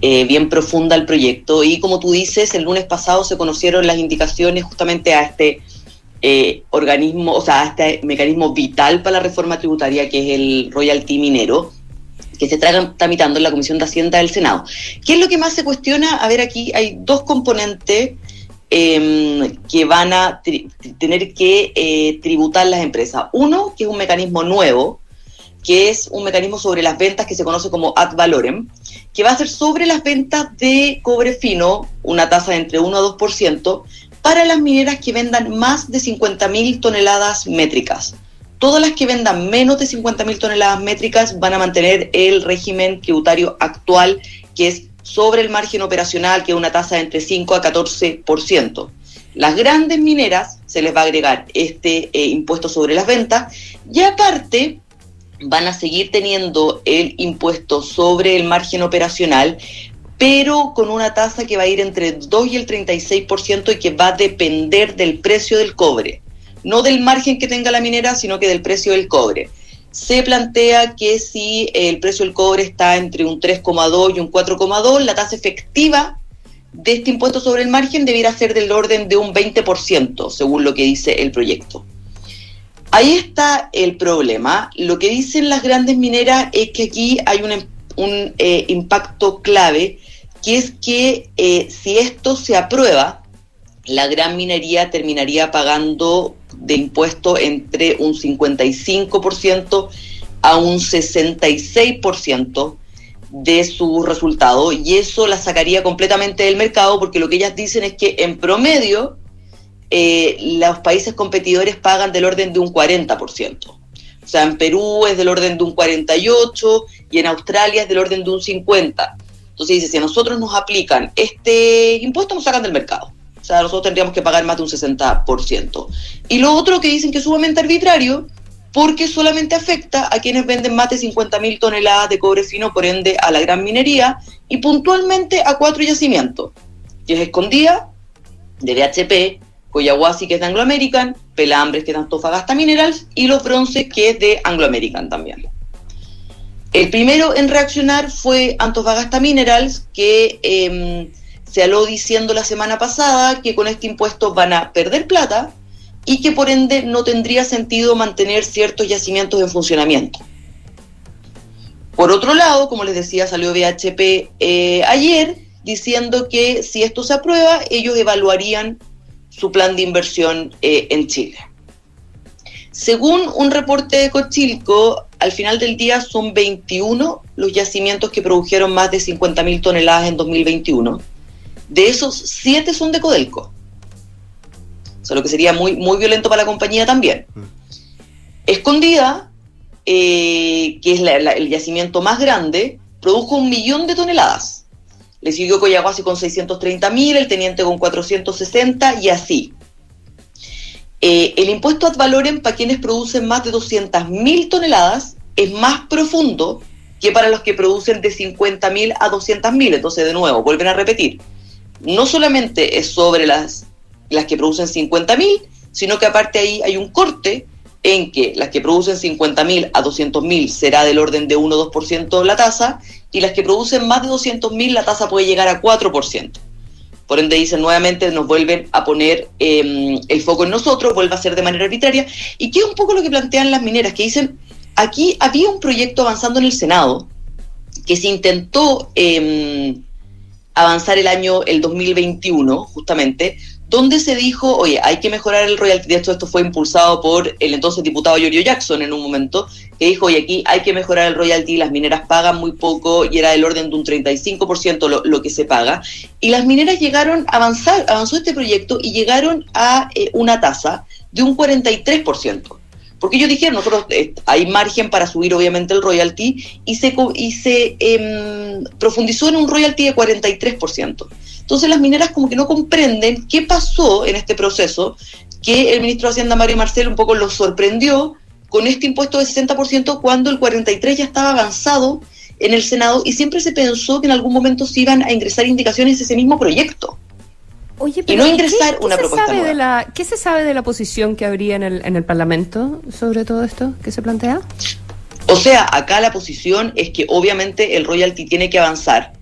eh, bien profunda al proyecto. Y como tú dices, el lunes pasado se conocieron las indicaciones justamente a este eh, organismo, o sea, este mecanismo vital para la reforma tributaria que es el royalty minero, que se está tramitando en la Comisión de Hacienda del Senado. ¿Qué es lo que más se cuestiona? A ver, aquí hay dos componentes em, que van a tener que eh, tributar las empresas. Uno, que es un mecanismo nuevo, que es un mecanismo sobre las ventas que se conoce como ad valorem, que va a ser sobre las ventas de cobre fino, una tasa de entre 1 a 2%, para las mineras que vendan más de 50.000 toneladas métricas. Todas las que vendan menos de 50.000 toneladas métricas van a mantener el régimen tributario actual, que es sobre el margen operacional, que es una tasa de entre 5 a 14%. Las grandes mineras se les va a agregar este eh, impuesto sobre las ventas y aparte van a seguir teniendo el impuesto sobre el margen operacional pero con una tasa que va a ir entre el 2 y el 36% y que va a depender del precio del cobre, no del margen que tenga la minera, sino que del precio del cobre. Se plantea que si el precio del cobre está entre un 3,2 y un 4,2, la tasa efectiva de este impuesto sobre el margen debiera ser del orden de un 20%, según lo que dice el proyecto. Ahí está el problema. Lo que dicen las grandes mineras es que aquí hay un, un eh, impacto clave, que es que eh, si esto se aprueba, la gran minería terminaría pagando de impuesto entre un 55% a un 66% de su resultado y eso la sacaría completamente del mercado porque lo que ellas dicen es que en promedio eh, los países competidores pagan del orden de un 40%. O sea, en Perú es del orden de un 48% y en Australia es del orden de un 50%. Entonces dice, si a nosotros nos aplican este impuesto, nos sacan del mercado. O sea, nosotros tendríamos que pagar más de un 60%. Y lo otro que dicen que es sumamente arbitrario porque solamente afecta a quienes venden más de 50.000 toneladas de cobre fino, por ende a la gran minería, y puntualmente a cuatro yacimientos, que es Escondida, de BHP, Coyahuasi, que es de Anglo American, Pelambres, que es de Antofagasta Minerals, y Los Bronces, que es de Anglo American también. El primero en reaccionar fue Antofagasta Minerals, que em, se aló diciendo la semana pasada que con este impuesto van a perder plata, y que por ende no tendría sentido mantener ciertos yacimientos en funcionamiento. Por otro lado, como les decía, salió BHP eh, ayer diciendo que si esto se aprueba, ellos evaluarían su plan de inversión eh, en Chile. Según un reporte de Cochilco, al final del día son 21 los yacimientos que produjeron más de 50.000 toneladas en 2021. De esos, 7 son de Codelco. O sea, lo que sería muy, muy violento para la compañía también. Mm. Escondida, eh, que es el yacimiento más grande, produjo un millón de toneladas. Le siguió Coyahuasi con 630 mil, el Teniente con 460 y así. Eh, el impuesto ad valorem para quienes producen más de 200 mil toneladas es más profundo que para los que producen de 50 mil a 200 mil. Entonces, de nuevo, vuelven a repetir. No solamente es sobre las las que producen 50.000, sino que aparte ahí hay un corte en que las que producen 50.000 a 200.000 será del orden de 1 o 2% la tasa, y las que producen más de 200.000 la tasa puede llegar a 4%. Por ende, dicen nuevamente, nos vuelven a poner em, el foco en nosotros, vuelve a ser de manera arbitraria, y que es un poco lo que plantean las mineras, que dicen, aquí había un proyecto avanzando en el Senado, que se intentó em, avanzar el año, el 2021, justamente, donde se dijo, oye, hay que mejorar el royalty. De hecho, esto fue impulsado por el entonces diputado Giorgio Jackson en un momento, que dijo, oye, aquí hay que mejorar el royalty, las mineras pagan muy poco y era del orden de un 35% lo, lo que se paga. Y las mineras llegaron a avanzar, avanzó este proyecto y llegaron a eh, una tasa de un 43%. Porque ellos dijeron, nosotros eh, hay margen para subir obviamente el royalty y se, y se em, profundizó en un royalty de 43%. Entonces las mineras como que no comprenden qué pasó en este proceso, que el ministro de Hacienda Mario Marcel un poco los sorprendió con este impuesto de 60% cuando el 43% ya estaba avanzado en el Senado y siempre se pensó que en algún momento se iban a ingresar indicaciones de ese mismo proyecto. Oye, pero y no ingresar una propuesta sabe De la, ¿Qué se sabe de la posición que habría en el, en el Parlamento sobre todo esto que se plantea? O sea, acá la posición es que obviamente el royalty tiene que avanzar,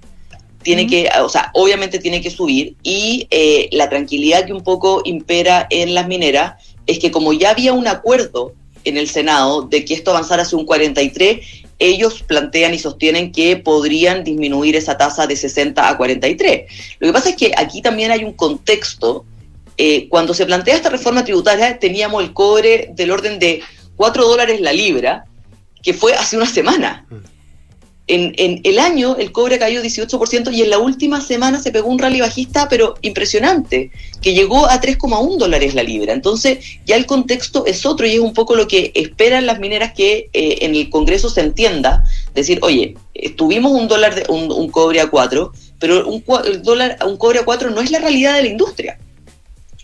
tiene que, o sea, obviamente tiene que subir y eh, la tranquilidad que un poco impera en las mineras es que como ya había un acuerdo en el Senado de que esto avanzara hacia un 43, ellos plantean y sostienen que podrían disminuir esa tasa de 60 a 43. Lo que pasa es que aquí también hay un contexto. Eh, cuando se plantea esta reforma tributaria teníamos el cobre del orden de 4 dólares la libra, que fue hace una semana. Mm en, el año el cobre cayó 18% y en la última semana se pegó un rally bajista, pero impresionante, que llegó a 3,1 dólares la libra. Entonces ya el contexto es otro y es un poco lo que esperan las mineras que eh, en el Congreso se entienda. Decir, oye, tuvimos un dólar, de, un, cobre a 4, pero un, dólar, un cobre a 4 no es la realidad de la industria.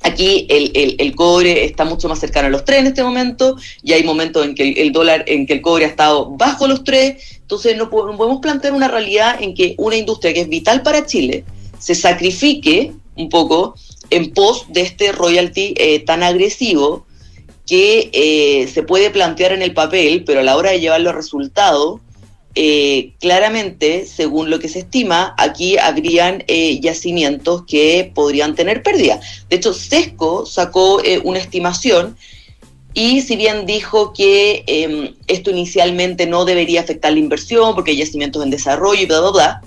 Aquí el, cobre está mucho más cercano a los 3 en este momento y hay momentos en que el, dólar, en que el cobre ha estado bajo los 3. Entonces no podemos plantear una realidad en que una industria que es vital para Chile se sacrifique un poco en pos de este royalty eh, tan agresivo que eh, se puede plantear en el papel, pero a la hora de llevar los resultados, eh, claramente, según lo que se estima, aquí habrían yacimientos que podrían tener pérdida. De hecho, Sesco sacó una estimación y si bien dijo que em, esto inicialmente no debería afectar la inversión porque hay yacimientos en desarrollo y bla, bla, bla,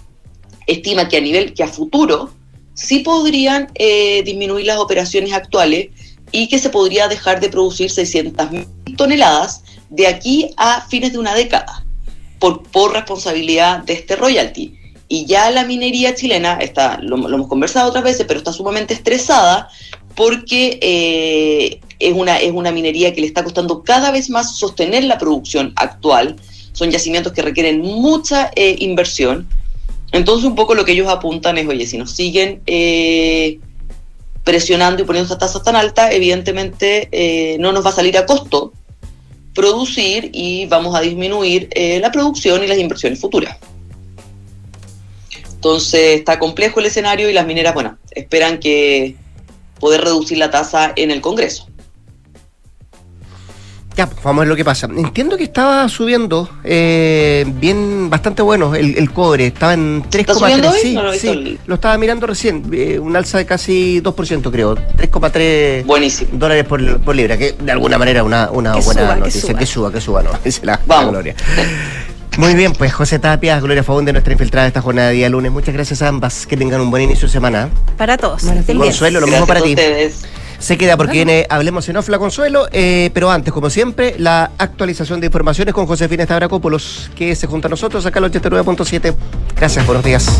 estima que a nivel, que a futuro, sí podrían eh, disminuir las operaciones actuales y que se podría dejar de producir 600.000 toneladas de aquí a fines de una década por, por responsabilidad de este royalty. Y ya la minería chilena, está, lo, hemos conversado otras veces, pero está sumamente estresada porque eh, es, una, es una minería que le está costando cada vez más sostener la producción actual. Son yacimientos que requieren mucha eh, inversión entonces un poco lo que ellos apuntan es, oye, si nos siguen eh, presionando y poniendo esta tasa tan alta, evidentemente no nos va a salir a costo producir y vamos a disminuir eh, la producción y las inversiones futuras. Entonces está complejo el escenario y las mineras, bueno, esperan que poder reducir la tasa en el Congreso. Ya, pues, vamos a ver lo que pasa. Entiendo que estaba subiendo eh, bien, bastante bueno el, cobre. Estaba en 3,3. Sí, no lo, sí lo estaba mirando recién. Eh, un alza de casi 2%, creo. 3,3 dólares por, libra, que de alguna manera una, una buena noticia. Que suba. que suba, no. [LAUGHS] Es la, gloria. Muy bien, pues José Tapia, Gloria de nuestra infiltrada esta jornada de día lunes. Muchas gracias a ambas. Que tengan un buen inicio de semana. Para todos. Consuelo, lo mismo para ti. Se queda porque viene Hablemos en Off la Consuelo, eh, pero antes, como siempre, la actualización de informaciones con Josefina Estabracópolos, que se junta a nosotros acá al 89.7. Gracias, buenos días.